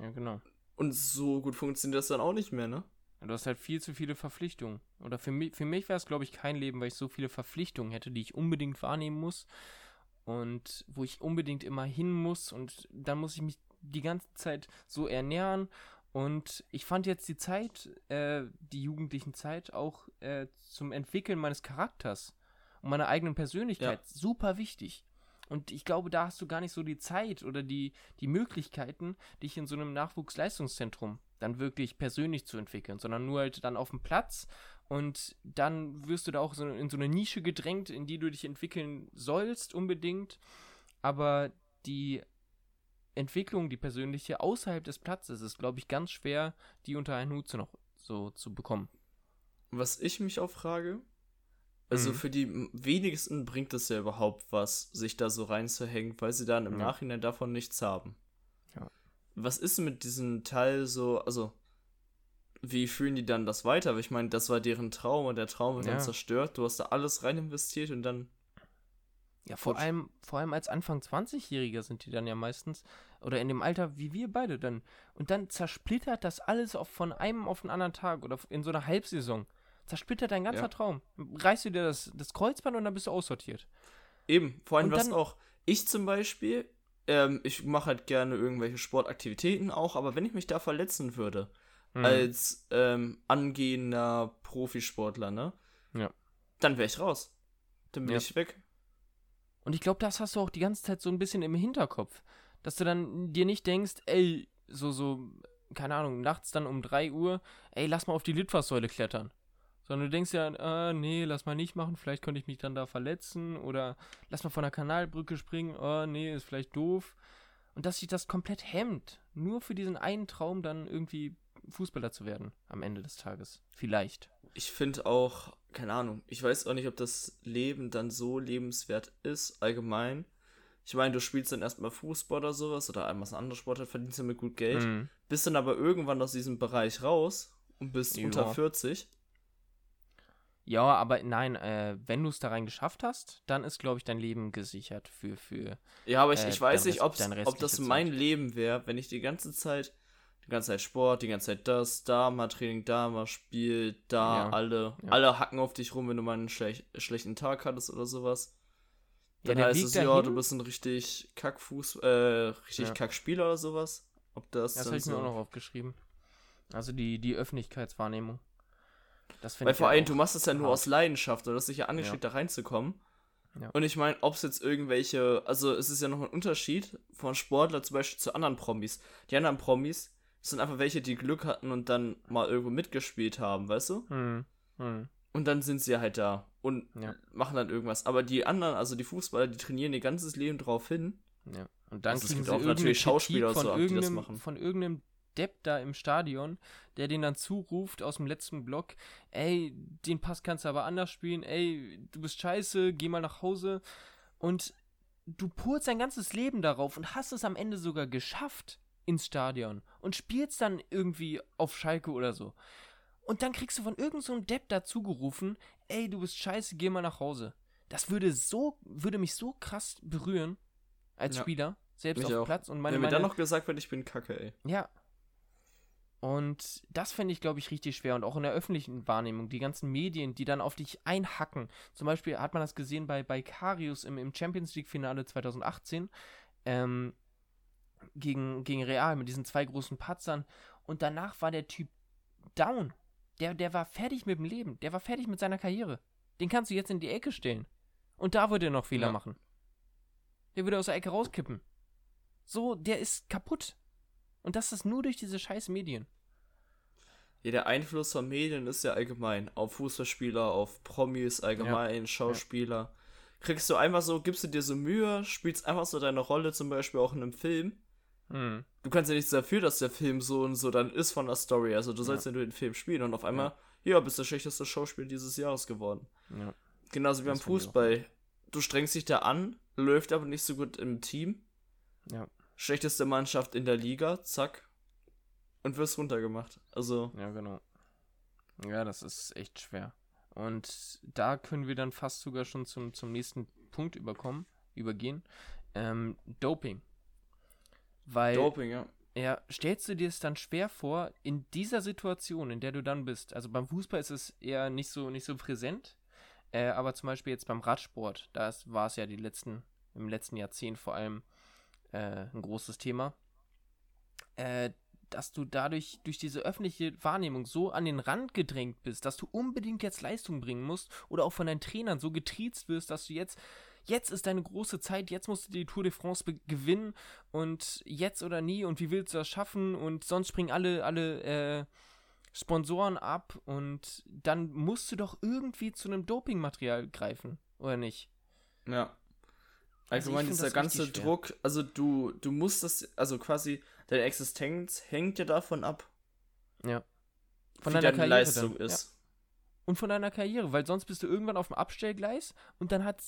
Ja, genau. Und so gut funktioniert das dann auch nicht mehr, ne? Du hast halt viel zu viele Verpflichtungen. Oder für mich, für mich wäre es, glaube ich, kein Leben, weil ich so viele Verpflichtungen hätte, die ich unbedingt wahrnehmen muss. Und wo ich unbedingt immer hin muss. Und dann muss ich mich die ganze Zeit so ernähren. Und ich fand jetzt die Zeit, äh, die jugendlichen Zeit, auch äh, zum Entwickeln meines Charakters und meiner eigenen Persönlichkeit super wichtig. Und ich glaube, da hast du gar nicht so die Zeit oder die, die Möglichkeiten, dich in so einem Nachwuchsleistungszentrum dann wirklich persönlich zu entwickeln, sondern nur halt dann auf dem Platz. Und dann wirst du da auch so in so eine Nische gedrängt, in die du dich entwickeln sollst unbedingt, aber die Entwicklung, die persönliche außerhalb des Platzes ist, glaube ich, ganz schwer, die unter einen Hut zu noch so zu bekommen. Was ich mich auch frage, also Mhm. für die wenigsten bringt es ja überhaupt was, sich da so reinzuhängen, weil sie dann im Ja. Nachhinein davon nichts haben. Ja. Was ist mit diesem Teil so, also wie fühlen die dann das weiter? Weil ich meine, das war deren Traum und der Traum wird Ja. dann zerstört. Du hast da alles rein investiert und dann Ja, vor Futsch. allem, vor allem als Anfang 20-Jähriger sind die dann ja meistens, oder in dem Alter wie wir beide dann. Und dann zersplittert das alles auf, von einem auf den anderen Tag oder in so einer Halbsaison. Zersplittert dein ganzer Ja. Traum. Reißt du dir das, das Kreuzband und dann bist du aussortiert. Eben, vor allem Und was dann- auch ich zum Beispiel, ähm, ich mache halt gerne irgendwelche Sportaktivitäten auch, aber wenn ich mich da verletzen würde, Mhm. als ähm, angehender Profisportler, ne? Ja. Dann wäre ich raus. Dann bin Ja. ich weg. Und ich glaube, das hast du auch die ganze Zeit so ein bisschen im Hinterkopf. Dass du dann dir nicht denkst, ey, so, so, keine Ahnung, nachts dann um 3 Uhr, ey, lass mal auf die Litfaßsäule klettern. Sondern du denkst ja, äh, nee, lass mal nicht machen, vielleicht könnte ich mich dann da verletzen oder lass mal von der Kanalbrücke springen, oh, nee, ist vielleicht doof. Und dass sich das komplett hemmt, nur für diesen einen Traum dann irgendwie Fußballer zu werden am Ende des Tages. Vielleicht. Ich finde auch, keine Ahnung, ich weiß auch nicht, ob das Leben dann so lebenswert ist, allgemein. Ich meine, du spielst dann erstmal Fußball oder sowas oder einmal ein anderes Sport, verdienst damit gut Geld. Mhm. Bist dann aber irgendwann aus diesem Bereich raus und bist Ja. unter 40. Ja, aber nein, äh, wenn du es da rein geschafft hast, dann ist, glaube ich, dein Leben gesichert für, für. Ja, aber ich, Äh, ich weiß nicht, ob das mein Zeit. Leben wäre, wenn ich die ganze Zeit, die ganze Zeit Sport, die ganze Zeit das, da mal Training, da mal Spiel, da Ja. alle, Ja. alle hacken auf dich rum, wenn du mal einen schlech schlechten Tag hattest oder sowas. Ja, Dann der heißt es, ja, dahin- du bist ein richtig Kackfuß, äh, richtig Ja. Kackspieler oder sowas. Ob das, Das habe ich mir so. auch noch aufgeschrieben. Also die, die Öffentlichkeitswahrnehmung. Das finde Weil vor ja allem, du machst es ja nur hart. aus Leidenschaft, oder hast dich ja angestrebt, da reinzukommen. Ja. Und ich meine, ob es jetzt irgendwelche, also es ist ja noch ein Unterschied von Sportler zum Beispiel zu anderen Promis. Die anderen Promis sind einfach welche, die Glück hatten und dann mal irgendwo mitgespielt haben, weißt du? Hm, hm. Und dann sind sie halt da und Ja. machen dann irgendwas. Aber die anderen, also die Fußballer, die trainieren ihr ganzes Leben drauf hin. Ja. Und dann Also es gibt sie auch natürlich Schauspieler von, so, die das machen. von irgendeinem Depp da im Stadion, der den dann zuruft aus dem letzten Block, ey, den Pass kannst du aber anders spielen, ey, du bist scheiße, geh mal nach Hause. Und du purzt dein ganzes Leben darauf und hast es am Ende sogar geschafft ins Stadion und spielst dann irgendwie auf Schalke oder so. Und dann kriegst du von irgendeinem so einem Depp dazu gerufen, ey, du bist scheiße, geh mal nach Hause. Das würde so, würde mich so krass berühren als Ja. Spieler, selbst Mich auf auch. Platz. Und meine, Wenn mir meine, dann noch gesagt wird, ich bin kacke, ey. ja. Und das fände ich, glaube ich, richtig schwer. Und auch in der öffentlichen Wahrnehmung, die ganzen Medien, die dann auf dich einhacken. Zum Beispiel hat man das gesehen bei, bei Karius im, im Champions League-Finale 2018 ähm, gegen, gegen Real mit diesen zwei großen Patzern. Und danach war der Typ down. Der, der war fertig mit dem Leben. Der war fertig mit seiner Karriere. Den kannst du jetzt in die Ecke stellen. Und da würde er noch Fehler Ja. machen. Der würde aus der Ecke rauskippen. So, der ist kaputt. Und das ist nur durch diese scheiß Medien. Ja, der Einfluss von Medien ist ja allgemein. Auf Fußballspieler, auf Promis allgemein, Schauspieler. Kriegst du einfach so, gibst du dir so Mühe, spielst einfach so deine Rolle, zum Beispiel auch in einem Film. Hm. Du kannst ja nichts dafür, dass der Film so und so dann ist von der Story. Also du sollst ja, nur den Film spielen und auf einmal, ja, bist der schlechteste Schauspieler dieses Jahres geworden. Ja. Genauso wie Das beim. Fußball. Du strengst dich da an, läuft aber nicht so gut im Team. Ja. Schlechteste Mannschaft in der Liga, zack. Und wirst runtergemacht. Also, ja, genau. Ja, das ist echt schwer. Und da können wir dann fast sogar schon zum, zum nächsten Punkt überkommen, übergehen. Ähm, Doping. Weil, Doping, ja. ja, stellst du dir es dann schwer vor, in dieser Situation, in der du dann bist, also beim Fußball ist es eher nicht so, nicht so präsent, äh, aber zum Beispiel jetzt beim Radsport, da war es ja die letzten, im letzten Jahrzehnt vor allem äh, ein großes Thema, äh, dass du dadurch durch diese öffentliche Wahrnehmung so an den Rand gedrängt bist, dass du unbedingt jetzt Leistung bringen musst oder auch von deinen Trainern so getriezt wirst, dass du jetzt, jetzt ist deine große Zeit, jetzt musst du die Tour de France gewinnen und jetzt oder nie und wie willst du das schaffen und sonst springen alle, alle äh, Sponsoren ab und dann musst du doch irgendwie zu einem Dopingmaterial greifen, oder nicht? Ja. Also ich Allgemein find dieser ganze. Druck, also du, du musst das, also quasi deine Existenz hängt ja davon ab, Ja. Von wie deiner deine Karriere Leistung dann. Ja. Und von deiner Karriere, weil sonst bist du irgendwann auf dem Abstellgleis und dann hat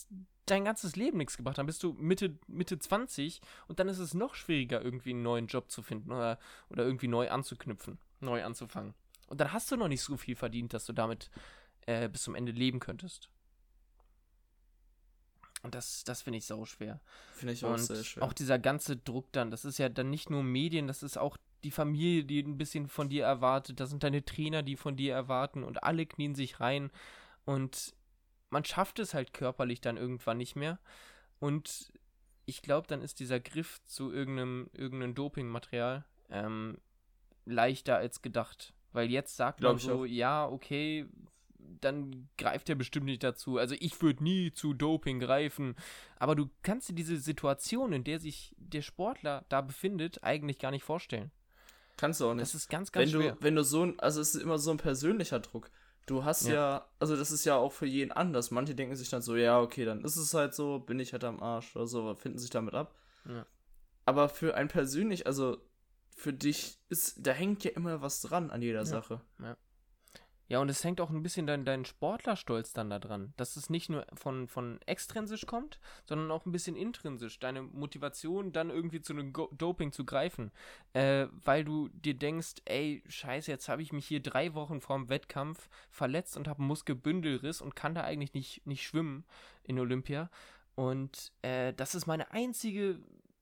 dein ganzes Leben nichts gebracht. Dann bist du Mitte, Mitte 20 und dann ist es noch schwieriger, irgendwie einen neuen Job zu finden oder, oder irgendwie neu anzuknüpfen, neu anzufangen. Und dann hast du noch nicht so viel verdient, dass du damit äh, bis zum Ende leben könntest. Und das, das finde ich sau schwer. Finde ich auch Und sehr schwer. auch dieser ganze Druck dann, das ist ja dann nicht nur Medien, das ist auch die Familie, die ein bisschen von dir erwartet, das sind deine Trainer, die von dir erwarten und alle knien sich rein und man schafft es halt körperlich dann irgendwann nicht mehr und ich glaube, dann ist dieser Griff zu irgendeinem, irgendeinem Dopingmaterial ähm, leichter als gedacht, weil jetzt sagt Glaub man so, auch. ja, okay, dann greift er bestimmt nicht dazu. Also ich würde nie zu Doping greifen. Aber du kannst dir diese Situation, in der sich der Sportler da befindet, eigentlich gar nicht vorstellen. Kannst du auch nicht. Das ist ganz, ganz wenn schwer. du, wenn du so ein, also es ist immer so ein persönlicher Druck. Du hast Ja. ja. also das ist ja auch für jeden anders. Manche denken sich dann so, ja, okay, dann ist es halt so, bin ich halt am Arsch oder so, finden sich damit ab. Ja. Aber für ein persönlich, also für dich ist, da hängt ja immer was dran an jeder Sache. Ja, und es hängt auch ein bisschen dein, dein Sportlerstolz dann da dran, dass es nicht nur von, von extrinsisch kommt, sondern auch ein bisschen intrinsisch. Deine Motivation, dann irgendwie zu einem Go Doping zu greifen. Äh, weil du dir denkst, ey, scheiße, jetzt habe ich mich hier drei Wochen vorm Wettkampf verletzt und habe einen Muskelbündelriss und kann da eigentlich nicht, nicht schwimmen in Olympia. Und äh, das ist meine einzige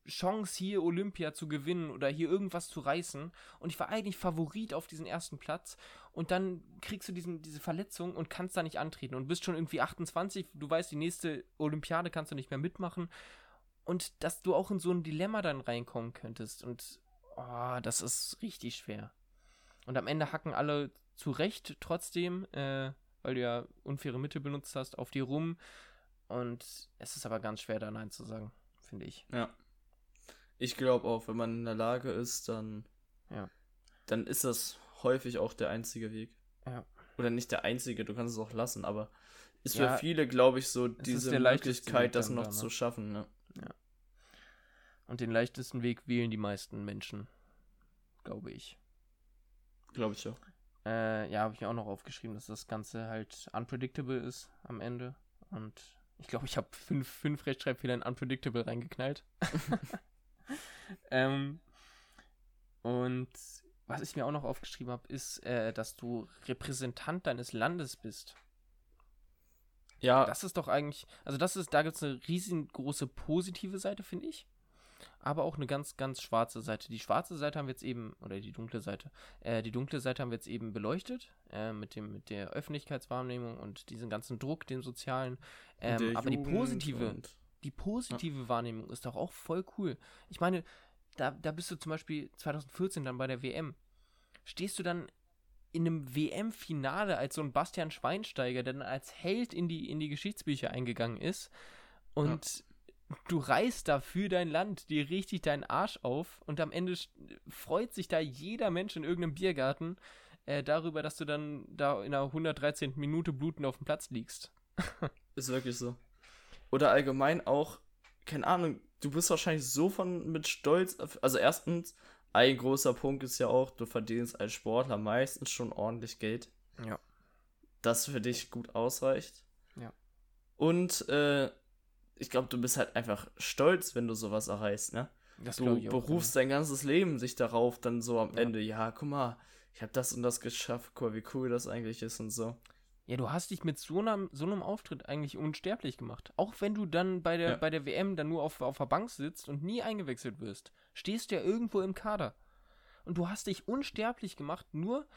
Chance, hier Olympia zu gewinnen oder hier irgendwas zu reißen. Und ich war eigentlich Favorit auf diesen ersten Platz. Und dann kriegst du diesen, diese Verletzung und kannst da nicht antreten und bist schon irgendwie 28. Du weißt, die nächste Olympiade kannst du nicht mehr mitmachen. Und dass du auch in so ein Dilemma dann reinkommen könntest. Und oh, das ist richtig schwer. Und am Ende hacken alle zu Recht trotzdem, äh, weil du ja unfaire Mittel benutzt hast, auf die rum. Und es ist aber ganz schwer, da Nein zu sagen, finde ich. Ja. Ich glaube auch, wenn man in der Lage ist, dann, ja. dann ist das häufig auch der einzige Weg. Ja. Oder nicht der einzige, du kannst es auch lassen, aber ist Ja, für viele, glaube ich, so diese Möglichkeit, das noch da, ne? zu schaffen. Ne? Und den leichtesten Weg wählen die meisten Menschen, glaube ich. Glaube ich auch. Äh, ja, habe ich mir auch noch aufgeschrieben, dass das Ganze halt unpredictable ist am Ende. Und ich glaube, ich habe fünf, fünf Rechtschreibfehler in unpredictable reingeknallt. *laughs* *laughs* ähm, und was ich mir auch noch aufgeschrieben habe, ist, äh, dass du Repräsentant deines Landes bist. Ja, Das ist doch eigentlich, also das ist, da gibt es eine riesengroße positive Seite, finde ich. Aber auch eine ganz, ganz schwarze Seite. Die schwarze Seite haben wir jetzt eben, oder die dunkle Seite, äh, die dunkle Seite haben wir jetzt eben beleuchtet, äh, mit dem, mit der Öffentlichkeitswahrnehmung und diesem ganzen Druck, dem sozialen. Ähm, aber die Jugend positive, und- die positive Wahrnehmung ist doch auch voll cool. Ich meine, da, da bist du zum Beispiel 2014 dann bei der WM. Stehst du dann in einem WM-Finale als so ein Bastian Schweinsteiger, der dann als Held in die, in die Geschichtsbücher eingegangen ist und du reißt da für dein Land dir richtig deinen Arsch auf und am Ende freut sich da jeder Mensch in irgendeinem Biergarten äh, darüber, dass du dann da in einer 113. Minute blutend auf dem Platz liegst. *laughs* Ist wirklich so. Oder allgemein auch, keine Ahnung, du bist wahrscheinlich so von mit Stolz. Also erstens, ein großer Punkt ist ja auch, du verdienst als Sportler meistens schon ordentlich Geld. Ja. Das für dich gut ausreicht. Ja. Und äh, ich glaube, du bist halt einfach stolz, wenn du sowas erreichst, ne? Das Du ich auch, berufst dein ganzes Leben sich darauf, dann so am Ja. Ende, ja, guck mal, ich habe das und das geschafft, guck mal, wie cool das eigentlich ist und so. Ja, du hast dich mit so einem, so einem Auftritt eigentlich unsterblich gemacht. Auch wenn du dann bei der, Ja. bei der WM dann nur auf, auf der Bank sitzt und nie eingewechselt wirst, stehst du ja irgendwo im Kader. Und du hast dich unsterblich gemacht, nur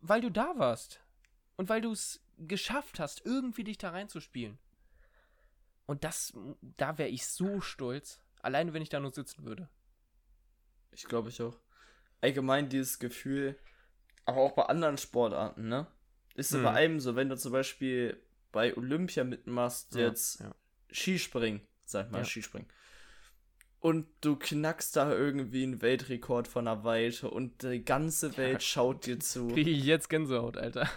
weil du da warst. Und weil du es geschafft hast, irgendwie dich da reinzuspielen. Und das, da wäre ich so stolz. Alleine, wenn ich da nur sitzen würde. Ich glaube ich auch. Allgemein dieses Gefühl, aber auch bei anderen Sportarten, ne? Ist Mhm. bei allem so, wenn du zum Beispiel bei Olympia mitmachst, jetzt ja. Skispringen, sag mal Ja. Skispringen. Und du knackst da irgendwie einen Weltrekord von der Weite und die ganze Welt schaut dir zu. *laughs* Kriege ich jetzt Gänsehaut, Alter.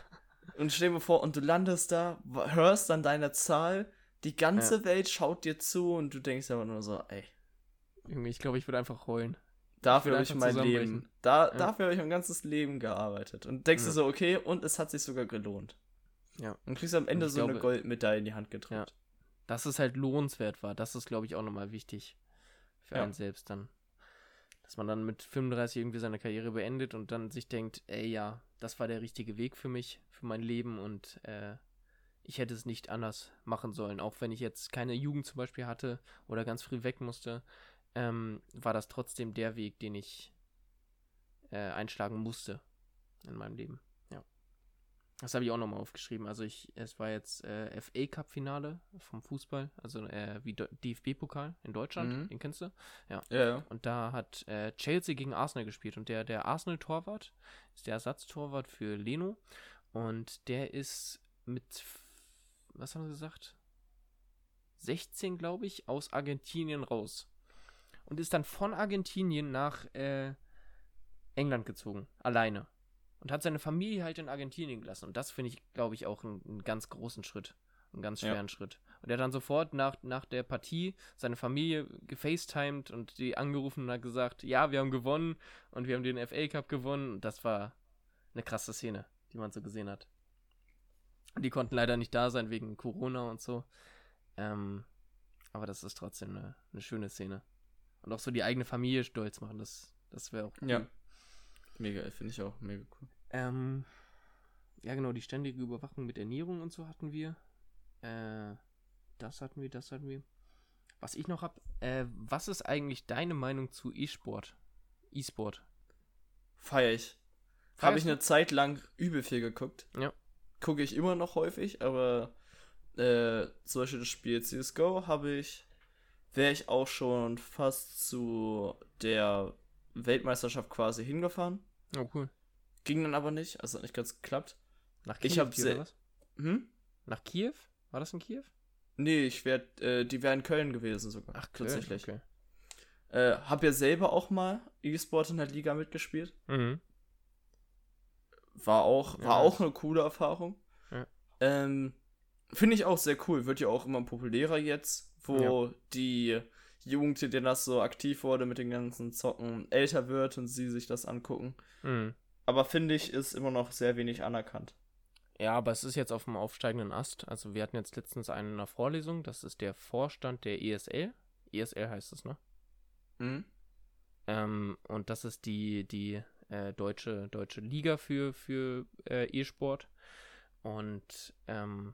Und stell dir vor, und du landest da, hörst dann deine Zahl, die ganze Welt schaut dir zu und du denkst aber nur so, ey, Irgendwie, ich glaube, ich würde einfach heulen. Dafür habe ich mein Leben. Da, Ja. Dafür habe ich mein ganzes Leben gearbeitet. Und denkst Ja. du so, okay, und es hat sich sogar gelohnt. Ja. Und kriegst am Ende so eine glaube- Goldmedaille in die Hand gedrückt. dass es halt lohnenswert war. Das ist, glaube ich, auch nochmal wichtig für Ja. einen selbst dann. Dass man dann mit 35 irgendwie seine Karriere beendet und dann sich denkt, ey ja, das war der richtige Weg für mich, für mein Leben und äh, ich hätte es nicht anders machen sollen. Auch wenn ich jetzt keine Jugend zum Beispiel hatte oder ganz früh weg musste, ähm, war das trotzdem der Weg, den ich äh, einschlagen musste in meinem Leben. Ja. Das habe ich auch nochmal aufgeschrieben. Also ich, es war jetzt äh, FA Cup Finale vom Fußball, also äh, wie DFB-Pokal in Deutschland, Mhm. den kennst du? Ja, ja. Und da hat äh, Chelsea gegen Arsenal gespielt und der, der Arsenal-Torwart ist der Ersatztorwart für Leno und der ist mit, was haben sie gesagt? 16, glaube ich, aus Argentinien raus. Und ist dann von Argentinien nach äh, England gezogen, alleine. Und hat seine Familie halt in Argentinien gelassen. Und das finde ich, glaube ich, auch einen, einen ganz großen Schritt. Einen ganz Ja. schweren Schritt. Und er hat dann sofort nach, nach der Partie seine Familie gefacetimed und die angerufen und hat gesagt, ja, wir haben gewonnen und wir haben den FA Cup gewonnen. Und das war eine krasse Szene. Die die man so gesehen hat. Die konnten leider nicht da sein wegen Corona und so. Ähm, aber das ist trotzdem eine, eine schöne Szene. Und auch so die eigene Familie stolz machen, das, das wäre auch cool. Ja. Mega, finde ich auch mega cool. Ähm, ja, genau, die ständige Überwachung mit Ernährung und so hatten wir. Äh, das hatten wir, das hatten wir. Was ich noch hab, äh, was ist eigentlich deine Meinung zu E-Sport? E-Sport. Feier ich. Habe ich eine Zeit lang übel viel geguckt. Ja. Gucke ich immer noch häufig, aber äh, zum Beispiel das Spiel CSGO habe ich, wäre ich auch schon fast zu der Weltmeisterschaft quasi hingefahren. Oh, cool. Ging dann aber nicht, also hat nicht ganz geklappt. Nach Kiew, ich habe sehr. Hm? Nach Kiew? War das in Kiew? Nee, ich wär, äh, die wäre in Köln gewesen sogar. Ach, Köln, tatsächlich. Okay. Äh, hab ja selber auch mal E-Sport in der Liga mitgespielt. Mhm. War auch, war ja, auch eine coole Erfahrung. Ja. Ähm, Finde ich auch sehr cool. Wird ja auch immer populärer jetzt, wo ja. die Jugend, die das so aktiv wurde mit den ganzen Zocken, älter wird und sie sich das angucken. Mhm. Aber finde ich, ist immer noch sehr wenig anerkannt. Ja, aber es ist jetzt auf dem aufsteigenden Ast. Also wir hatten jetzt letztens einen in der Vorlesung, das ist der Vorstand der ESL. ESL heißt es, ne? Mhm. Ähm, und das ist die, die äh, deutsche, deutsche Liga für, für äh, E-Sport. Und ähm,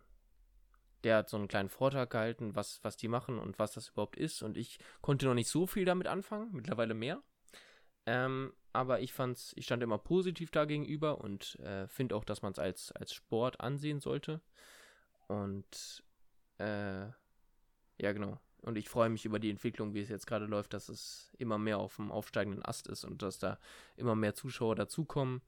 der hat so einen kleinen Vortrag gehalten, was, was die machen und was das überhaupt ist. Und ich konnte noch nicht so viel damit anfangen, mittlerweile mehr. Ähm, aber ich fand's, ich stand immer positiv dagegenüber und äh, finde auch, dass man es als, als Sport ansehen sollte. Und äh, ja, genau. Und ich freue mich über die Entwicklung, wie es jetzt gerade läuft, dass es immer mehr auf dem aufsteigenden Ast ist und dass da immer mehr Zuschauer dazukommen.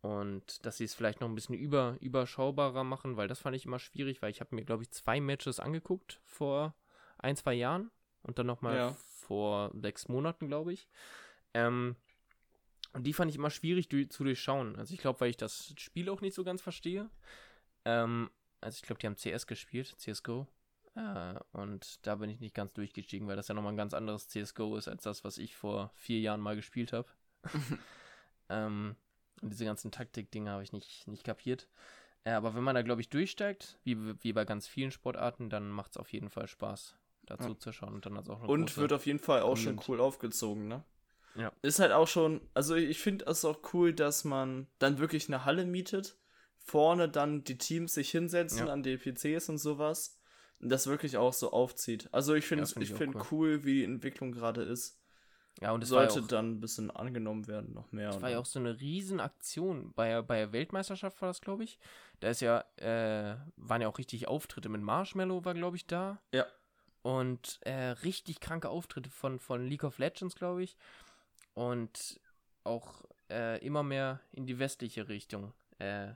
Und dass sie es vielleicht noch ein bisschen über, überschaubarer machen, weil das fand ich immer schwierig, weil ich habe mir, glaube ich, zwei Matches angeguckt vor ein, zwei Jahren und dann nochmal ja. vor sechs Monaten, glaube ich. Ähm, und die fand ich immer schwierig durch, zu durchschauen. Also ich glaube, weil ich das Spiel auch nicht so ganz verstehe. Ähm, also ich glaube, die haben CS gespielt, CSGO. Äh, und da bin ich nicht ganz durchgestiegen, weil das ja nochmal ein ganz anderes CSGO ist, als das, was ich vor vier Jahren mal gespielt habe. *laughs* ähm, und diese ganzen Taktik-Dinge habe ich nicht, nicht kapiert. Äh, aber wenn man da, glaube ich, durchsteigt, wie, wie bei ganz vielen Sportarten, dann macht es auf jeden Fall Spaß, dazu ja. zu schauen. Und dann hat auch Und wird auf jeden Fall auch schon cool aufgezogen, ne? Ja. Ist halt auch schon, also ich finde es auch cool, dass man dann wirklich eine Halle mietet, vorne dann die Teams sich hinsetzen ja. an die PCs und sowas und das wirklich auch so aufzieht. Also ich finde ja, find ich, ich finde cool. cool, wie die Entwicklung gerade ist. Ja, und es sollte auch, dann ein bisschen angenommen werden, noch mehr. Das war ja auch so eine Riesenaktion. Bei, bei der Weltmeisterschaft war das, glaube ich. Da ist ja, äh, waren ja auch richtig Auftritte mit Marshmallow, war, glaube ich, da. Ja. Und äh, richtig kranke Auftritte von, von League of Legends, glaube ich. Und auch äh, immer mehr in die westliche Richtung äh,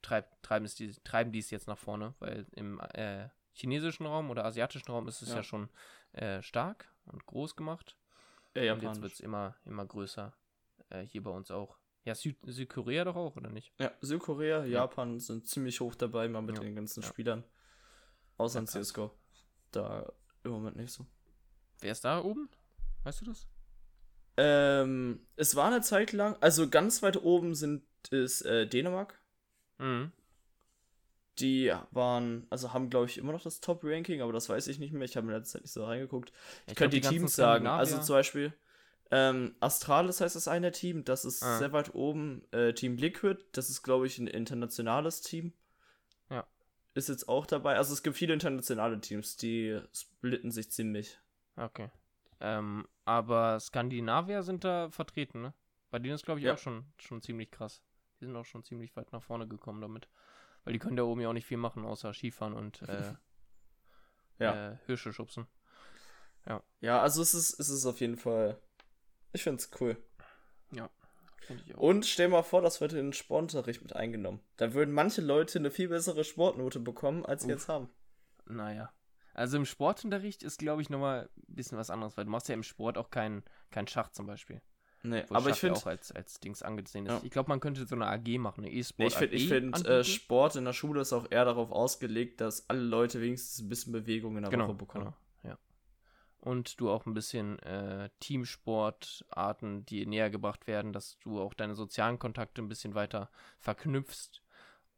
treib, treiben, es die, treiben die es jetzt nach vorne, weil im äh, chinesischen Raum oder asiatischen Raum ist es ja, ja schon äh, stark und groß gemacht. Ja, und jetzt wird es immer, immer größer. Äh, hier bei uns auch. Ja, Süd Südkorea doch auch, oder nicht? Ja, Südkorea, ja. Japan sind ziemlich hoch dabei, mal mit ja. den ganzen ja. Spielern. Außer in CSGO. Da im Moment nicht so. Wer ist da oben? Weißt du das? Ähm, es war eine Zeit lang, also ganz weit oben sind ist äh, Dänemark. Mhm. Die waren, also haben, glaube ich, immer noch das Top-Ranking, aber das weiß ich nicht mehr. Ich habe mir letzte Zeit nicht so reingeguckt. Ich, ich könnte die, die Teams sagen. Also zum Beispiel ähm, Astralis heißt das eine Team, das ist ah. sehr weit oben. Äh, Team Liquid, das ist, glaube ich, ein internationales Team. Ja. Ist jetzt auch dabei. Also es gibt viele internationale Teams, die splitten sich ziemlich. Okay. Ähm, aber Skandinavier sind da vertreten, ne? Bei denen ist, glaube ich, ja. auch schon, schon ziemlich krass. Die sind auch schon ziemlich weit nach vorne gekommen damit. Weil die können da oben ja auch nicht viel machen, außer Skifahren und *laughs* äh, ja. äh, Hirsche schubsen. Ja. Ja, also es ist, es ist auf jeden Fall. Ich finde es cool. Ja. Ich auch. Und stell mal vor, das wird in den Sportunterricht mit eingenommen. Da würden manche Leute eine viel bessere Sportnote bekommen, als sie jetzt haben. Naja. Also im Sportunterricht ist, glaube ich, nochmal ein bisschen was anderes, weil du machst ja im Sport auch keinen kein Schach zum Beispiel. Nee, aber ich finde auch als, als Dings angesehen ist. Ja. Ich glaube, man könnte so eine AG machen, eine E-Sport. Nee, ich finde, find, äh, Sport in der Schule ist auch eher darauf ausgelegt, dass alle Leute wenigstens ein bisschen Bewegung in der genau, Woche bekommen. Genau, ja. Und du auch ein bisschen äh, Teamsportarten, die näher gebracht werden, dass du auch deine sozialen Kontakte ein bisschen weiter verknüpfst.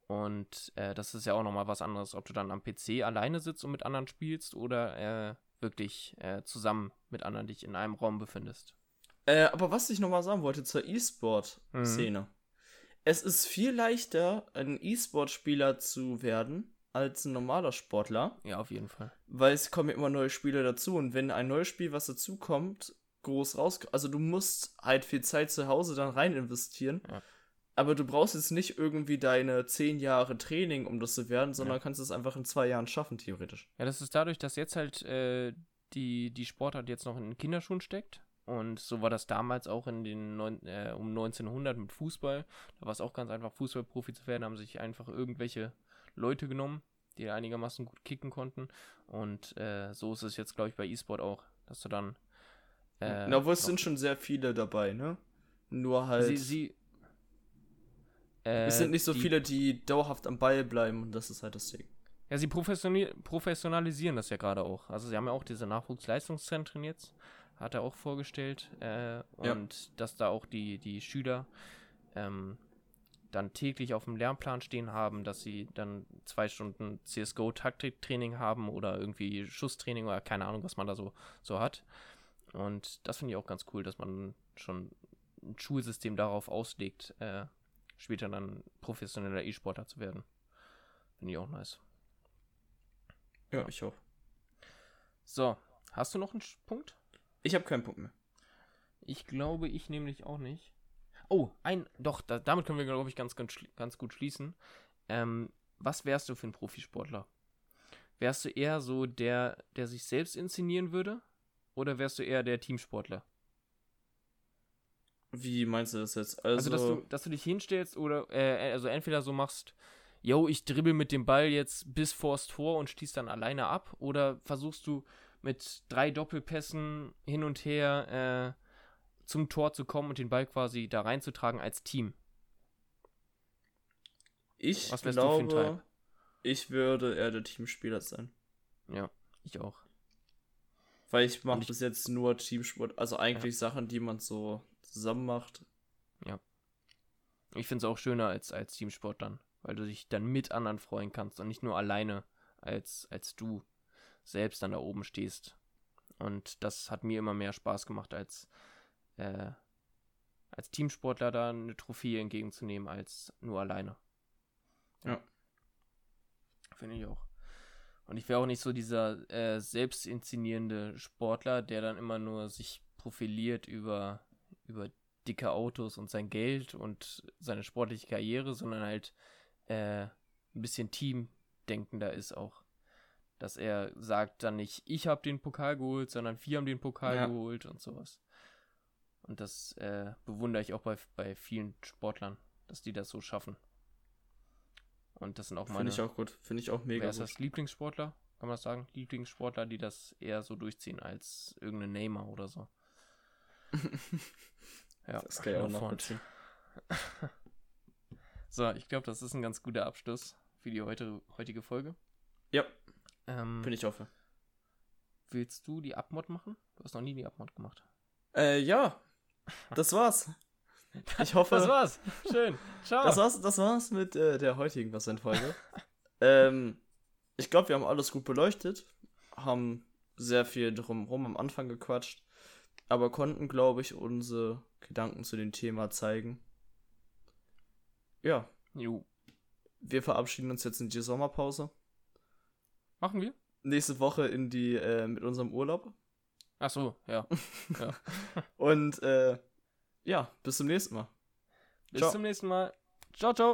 Und äh, das ist ja auch nochmal was anderes, ob du dann am PC alleine sitzt und mit anderen spielst oder äh, wirklich äh, zusammen mit anderen dich in einem Raum befindest. Äh, aber was ich nochmal sagen wollte zur E-Sport-Szene. Mhm. Es ist viel leichter, ein E-Sport-Spieler zu werden, als ein normaler Sportler. Ja, auf jeden Fall. Weil es kommen immer neue Spiele dazu und wenn ein neues Spiel, was dazukommt, groß raus. Also du musst halt viel Zeit zu Hause dann rein investieren. Ja. Aber du brauchst jetzt nicht irgendwie deine zehn Jahre Training, um das zu werden, sondern ja. kannst es einfach in zwei Jahren schaffen, theoretisch. Ja, das ist dadurch, dass jetzt halt äh, die, die Sportart jetzt noch in den Kinderschuhen steckt. Und so war das damals auch in den neun, äh, um 1900 mit Fußball. Da war es auch ganz einfach, Fußballprofi zu werden, haben sich einfach irgendwelche Leute genommen, die einigermaßen gut kicken konnten. Und äh, so ist es jetzt, glaube ich, bei E-Sport auch, dass du dann. Äh, Na, wo es sind schon sehr viele dabei, ne? Nur halt. Sie, sie, äh, es sind nicht so die, viele, die dauerhaft am Ball bleiben und das ist halt das Ding. Ja, sie professionalisieren das ja gerade auch. Also sie haben ja auch diese Nachwuchsleistungszentren jetzt, hat er auch vorgestellt. Äh, und ja. dass da auch die, die Schüler ähm, dann täglich auf dem Lernplan stehen haben, dass sie dann zwei Stunden CSGO-Taktiktraining haben oder irgendwie Schusstraining oder keine Ahnung, was man da so, so hat. Und das finde ich auch ganz cool, dass man schon ein Schulsystem darauf auslegt, äh, später dann professioneller E-Sportler zu werden. Finde ich auch nice. Ja, ich auch. So, hast du noch einen Punkt? Ich habe keinen Punkt mehr. Ich glaube, ich nämlich auch nicht. Oh, ein, doch, da, damit können wir, glaube ich, ganz, ganz, ganz gut schließen. Ähm, was wärst du für ein Profisportler? Wärst du eher so der, der sich selbst inszenieren würde? Oder wärst du eher der Teamsportler? Wie meinst du das jetzt? Also, also dass, du, dass du dich hinstellst oder, äh, also entweder so machst, yo, ich dribbel mit dem Ball jetzt bis vors Tor und stieß dann alleine ab, oder versuchst du mit drei Doppelpässen hin und her äh, zum Tor zu kommen und den Ball quasi da reinzutragen als Team. Ich Was glaube, ich würde eher der Teamspieler sein. Ja, ich auch. Weil ich mache bis jetzt nur Teamsport, also eigentlich ja. Sachen, die man so zusammen macht. Ja. Ich finde es auch schöner als, als Teamsport dann, weil du dich dann mit anderen freuen kannst und nicht nur alleine, als, als du selbst dann da oben stehst. Und das hat mir immer mehr Spaß gemacht, als äh, als Teamsportler da eine Trophäe entgegenzunehmen als nur alleine. Ja. Finde ich auch. Und ich wäre auch nicht so dieser äh, selbst inszenierende Sportler, der dann immer nur sich profiliert über, über dicke Autos und sein Geld und seine sportliche Karriere, sondern halt äh, ein bisschen teamdenkender ist auch. Dass er sagt dann nicht, ich habe den Pokal geholt, sondern wir haben den Pokal ja. geholt und sowas. Und das äh, bewundere ich auch bei, bei vielen Sportlern, dass die das so schaffen. Und das sind auch meine. Finde ich auch gut. Finde ich auch mega wer ist das Lieblingssportler? Kann man das sagen? Lieblingssportler, die das eher so durchziehen als irgendein Neymar oder so. *laughs* ja, das kann ich auch noch *laughs* So, ich glaube, das ist ein ganz guter Abschluss für die heute, heutige Folge. Ja. Ähm, Finde ich auch. Willst du die Abmod machen? Du hast noch nie die Abmod gemacht. Äh, ja, das war's. *laughs* Ich hoffe. Das war's. Schön. Ciao. Das war's, das war's mit äh, der heutigen Was Folge. *laughs* ähm, ich glaube, wir haben alles gut beleuchtet, haben sehr viel drumherum am Anfang gequatscht, aber konnten, glaube ich, unsere Gedanken zu dem Thema zeigen. Ja. Jo. Wir verabschieden uns jetzt in die Sommerpause. Machen wir? Nächste Woche in die äh, mit unserem Urlaub. Ach so, ja. *laughs* ja. Und äh, ja, bis zum nächsten Mal. Bis ciao. zum nächsten Mal. Ciao, ciao.